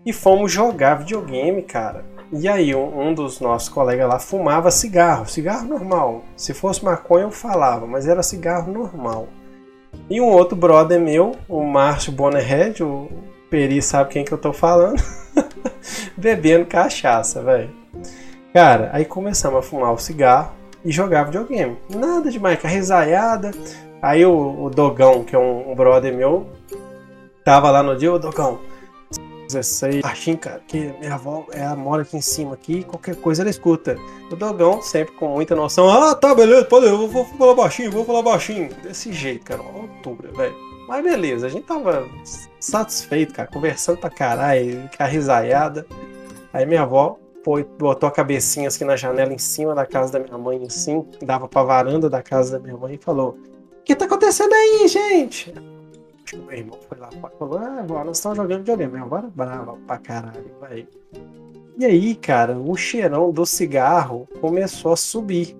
E fomos jogar videogame, cara. E aí, um, um dos nossos colegas lá fumava cigarro, cigarro normal. Se fosse maconha, eu falava, mas era cigarro normal. E um outro brother meu, o Márcio Bonnerhead, o Peri sabe quem que eu tô falando, bebendo cachaça, velho. Cara, aí começamos a fumar o cigarro e jogar videogame. Nada demais, com a risaiada. Aí o, o Dogão, que é um, um brother meu, tava lá no dia, ô Dogão, 16, baixinho, cara, que minha avó ela mora aqui em cima aqui, qualquer coisa ela escuta. O Dogão, sempre com muita noção, ah, tá, beleza, pode, eu vou, falar baixinho, vou falar baixinho. Desse jeito, cara, altura, velho. Mas beleza, a gente tava satisfeito, cara, conversando pra caralho, com a risaiada. Aí minha avó foi, botou a cabecinha assim na janela em cima da casa da minha mãe, assim, dava pra varanda da casa da minha mãe e falou: O que tá acontecendo aí, gente? Meu irmão foi lá e falou: Ah, vó, nós estamos jogando videogame. Minha avó era brava pra caralho, vai. E aí, cara, o cheirão do cigarro começou a subir.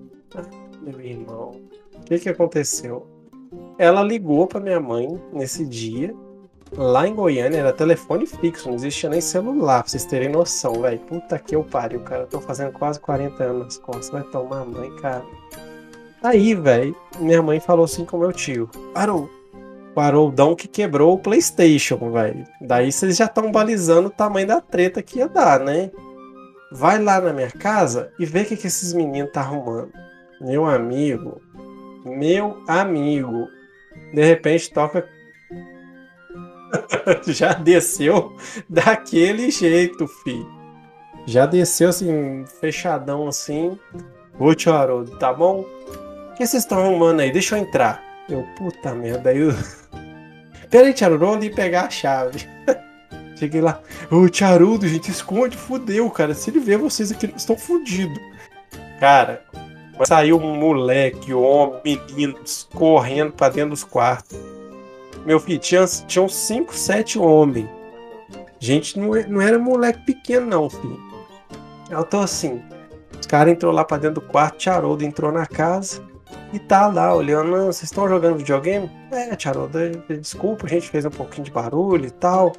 Meu irmão, o que que aconteceu? Ela ligou pra minha mãe nesse dia. Lá em Goiânia era telefone fixo, não existia nem celular, pra vocês terem noção, velho. Puta que eu pariu, cara. Eu tô fazendo quase 40 anos nas costas. Vai tomar mãe, cara. Aí, velho, minha mãe falou assim com meu tio: parou. Parou o Dão que quebrou o PlayStation, velho. Daí vocês já estão balizando o tamanho da treta que ia dar, né? Vai lá na minha casa e vê o que, que esses meninos tá arrumando. Meu amigo, meu amigo, de repente toca. Já desceu daquele jeito, filho. Já desceu assim, fechadão assim. Ô, tio Haroldo, tá bom? O que vocês estão arrumando aí? Deixa eu entrar. Eu, puta merda, aí eu. Pera aí, Tiarudo, vou ali pegar a chave. Cheguei lá, ô Tiarudo, gente, esconde, fudeu, cara. Se ele ver vocês aqui, estão fudidos. Cara, saiu um moleque, homem, meninos, correndo pra dentro dos quartos. Meu filho, tinha, tinha uns 5, 7 homens. Gente, não, é, não era moleque pequeno, não, filho. Eu tô assim. Os caras entrou lá pra dentro do quarto, Tiarudo entrou na casa e tá lá olhando. "Ah, Vocês estão jogando videogame? É, Tiarudo, desculpa, a gente fez um pouquinho de barulho e tal.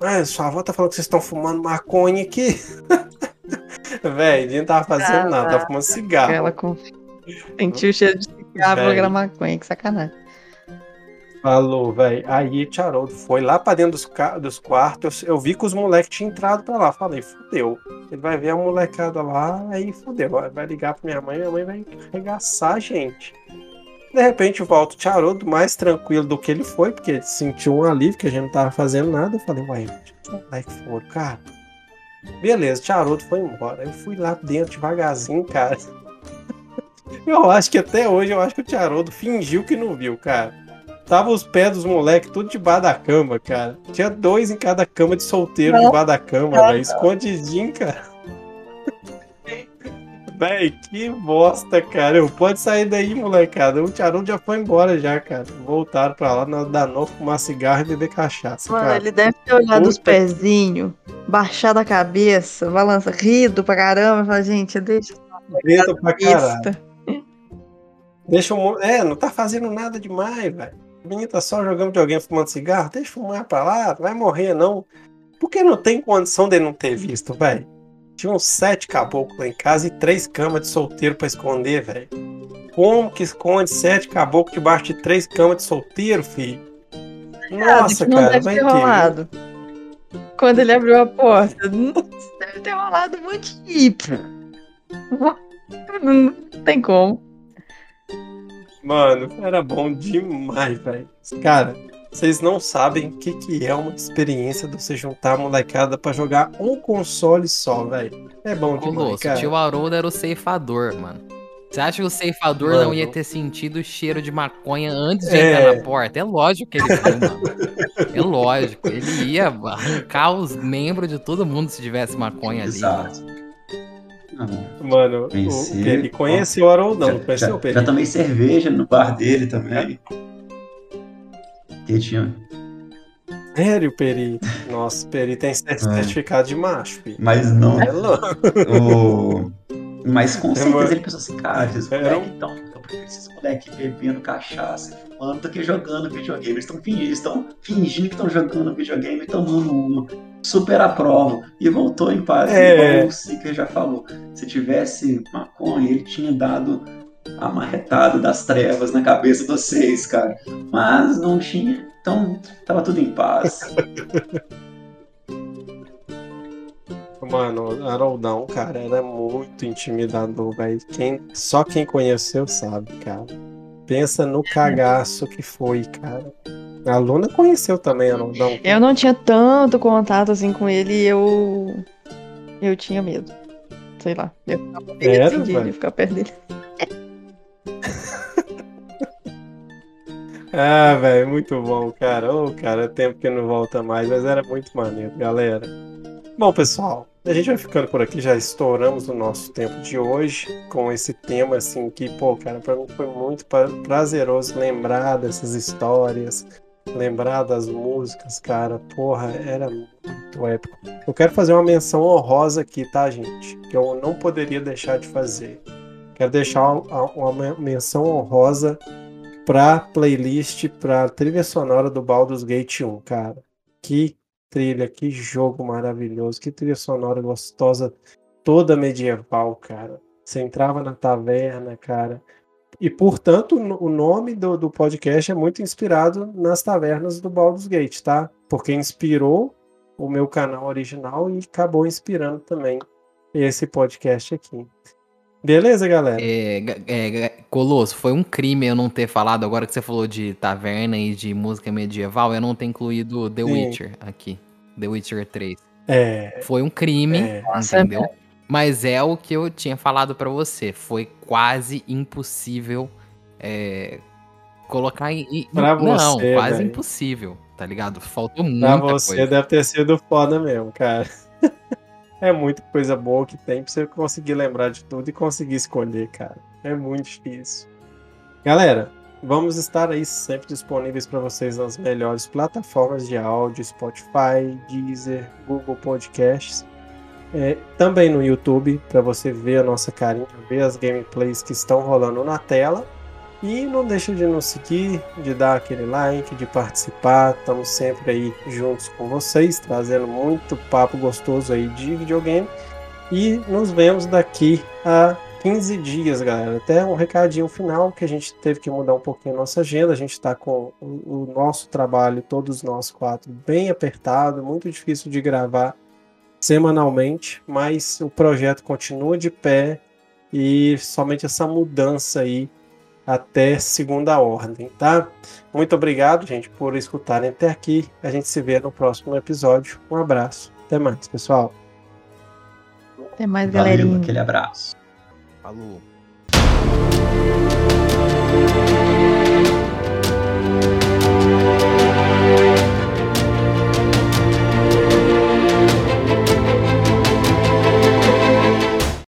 Mas sua avó tá falando que vocês estão fumando maconha aqui. Véi, a gente não tava fazendo nada, tava fumando cigarro. Ela com... sentiu o cheiro de cigarro, falou maconha, que sacanagem. Falou, velho. Aí Tiaroldo foi lá pra dentro dos, dos quartos. Eu, eu vi que os moleques tinham entrado pra lá. Falei, fudeu. Ele vai ver a molecada lá, aí fudeu. Vai- ligar pra minha mãe, minha mãe vai arregaçar a gente. De repente volta o Tiaroldo mais tranquilo do que ele foi, porque ele sentiu um alívio que a gente não tava fazendo nada. Eu falei, uai, onde que os moleques foram, cara? Beleza, Tiaroldo foi embora. Eu fui lá dentro devagarzinho, cara. Eu acho que até hoje, eu acho que o Tiaroldo fingiu que não viu, cara. Tava os pés dos moleques tudo debaixo da cama, cara. Tinha dois em cada cama de solteiro Não. debaixo da cama, velho. Escondidinho, cara. Véi, que bosta, cara. Eu pode sair daí, molecada. O Tiaroldo já foi embora já, cara. Voltaram pra lá na Danó fumar cigarro e beber cachaça, Mano, cara. ele deve ter olhado os Puta- pezinhos, baixado a cabeça, balança, rido pra caramba, falar, gente, deixa Preta pra caralho. isso. Deixa o É, não tá fazendo nada demais, velho. O menino tá só jogando videogame fumando cigarro. Deixa fumar pra lá, não vai morrer não. Porque não tem condição de não ter visto, velho. Tinha uns sete caboclos lá em casa e três camas de solteiro pra esconder, velho. Como que esconde sete caboclos debaixo de três camas de solteiro, filho? Nossa, não cara, deve ter rolado. Quando ele abriu a porta, deve ter rolado muito tipo. Não tem como. Mano, era bom demais, velho. Cara, vocês não sabem o que, que é uma experiência de você juntar a molecada pra jogar um console só, velho. É bom demais, Colosso, o cara. tio Haroldo era o ceifador, mano. Você acha que o ceifador Mano. não ia ter sentido o cheiro de maconha antes de É. entrar na porta? É lógico que ele mano. É lógico. Ele ia arrancar os membros de todo mundo se tivesse maconha ali. mano. Exato. Mano, Conheci. o Peri conheceu o Haroldão, não já, conheceu já, o Peri? já tomei cerveja no bar dele também. Que tinha. Sério, Peri? Nossa, Peri tem É. certificado de macho, filho. Mas não. É louco. o... Mas com É, certeza ele pensou assim, cara, esses Era moleques então, eu prefiro esses moleques bebendo cachaça fumando do que jogando videogame. Eles estão fingindo, estão fingindo que estão jogando videogame e tomando uma. Super aprovo. E voltou em paz. É. Igual o Seeker já falou. Se tivesse maconha, ele tinha dado a marretada das trevas na cabeça de vocês, cara. Mas não tinha. Então, tava tudo em paz. Mano, o Haroldão, cara, era muito intimidador, velho. Quem, só quem conheceu sabe, cara. Pensa no cagaço que foi, cara. A Luna conheceu também Haroldão. Eu não tinha tanto contato assim com ele e eu. Eu tinha medo. Sei lá. Eu ficava medo de ficar perto dele. Ah, velho, muito bom, cara. Ô, cara, tempo que não volta mais, mas era muito maneiro, galera. Bom, pessoal, a gente vai ficando por aqui, já estouramos o nosso tempo de hoje com esse tema, assim, que, pô, cara, pra mim foi muito pra- prazeroso lembrar dessas histórias, lembrar das músicas, cara, porra, era muito épico. Eu quero fazer uma menção honrosa aqui, tá, gente? Que eu não poderia deixar de fazer. Quero deixar uma, menção honrosa pra playlist, pra trilha sonora do Baldur's Gate 1, cara. Que trilha, que jogo maravilhoso, que trilha sonora gostosa, toda medieval, cara. Você entrava na taverna, cara. E, portanto, o nome do, do podcast é muito inspirado nas tavernas do Baldur's Gate, tá? Porque inspirou o meu canal original e acabou inspirando também esse podcast aqui. Beleza, galera? É, é, Colosso, foi um crime eu não ter falado, agora que você falou de taverna e de música medieval, eu não ter incluído The Sim. Witcher aqui. The Witcher 3. É. Foi um crime, É. Nossa, entendeu? Mas é o que eu tinha falado pra você. Foi quase impossível é, colocar em. Pra não, você, quase velho. impossível, tá ligado? Faltou Pra muita você coisa. deve ter sido foda mesmo, cara. É muita coisa boa que tem pra você conseguir lembrar de tudo e conseguir escolher, cara. É muito difícil. Galera, vamos estar aí sempre disponíveis para vocês nas melhores plataformas de áudio, Spotify, Deezer, Google Podcasts. É, também no YouTube, para você ver a nossa carinha, ver as gameplays que estão rolando na tela. E não deixa de nos seguir, de dar aquele like, de participar. Estamos sempre aí juntos com vocês, trazendo muito papo gostoso aí de videogame. E nos vemos daqui a 15 dias, galera. Até um recadinho final que a gente teve que mudar um pouquinho a nossa agenda. A gente está com o, o nosso trabalho, todos nós quatro, bem apertado, muito difícil de gravar semanalmente, mas o projeto continua de pé e somente essa mudança aí até segunda ordem, tá? Muito obrigado, gente, por escutarem até aqui. A gente se vê no próximo episódio. Um abraço. Até mais, pessoal. Até mais, Valeu, galerinha. aquele abraço. Falou.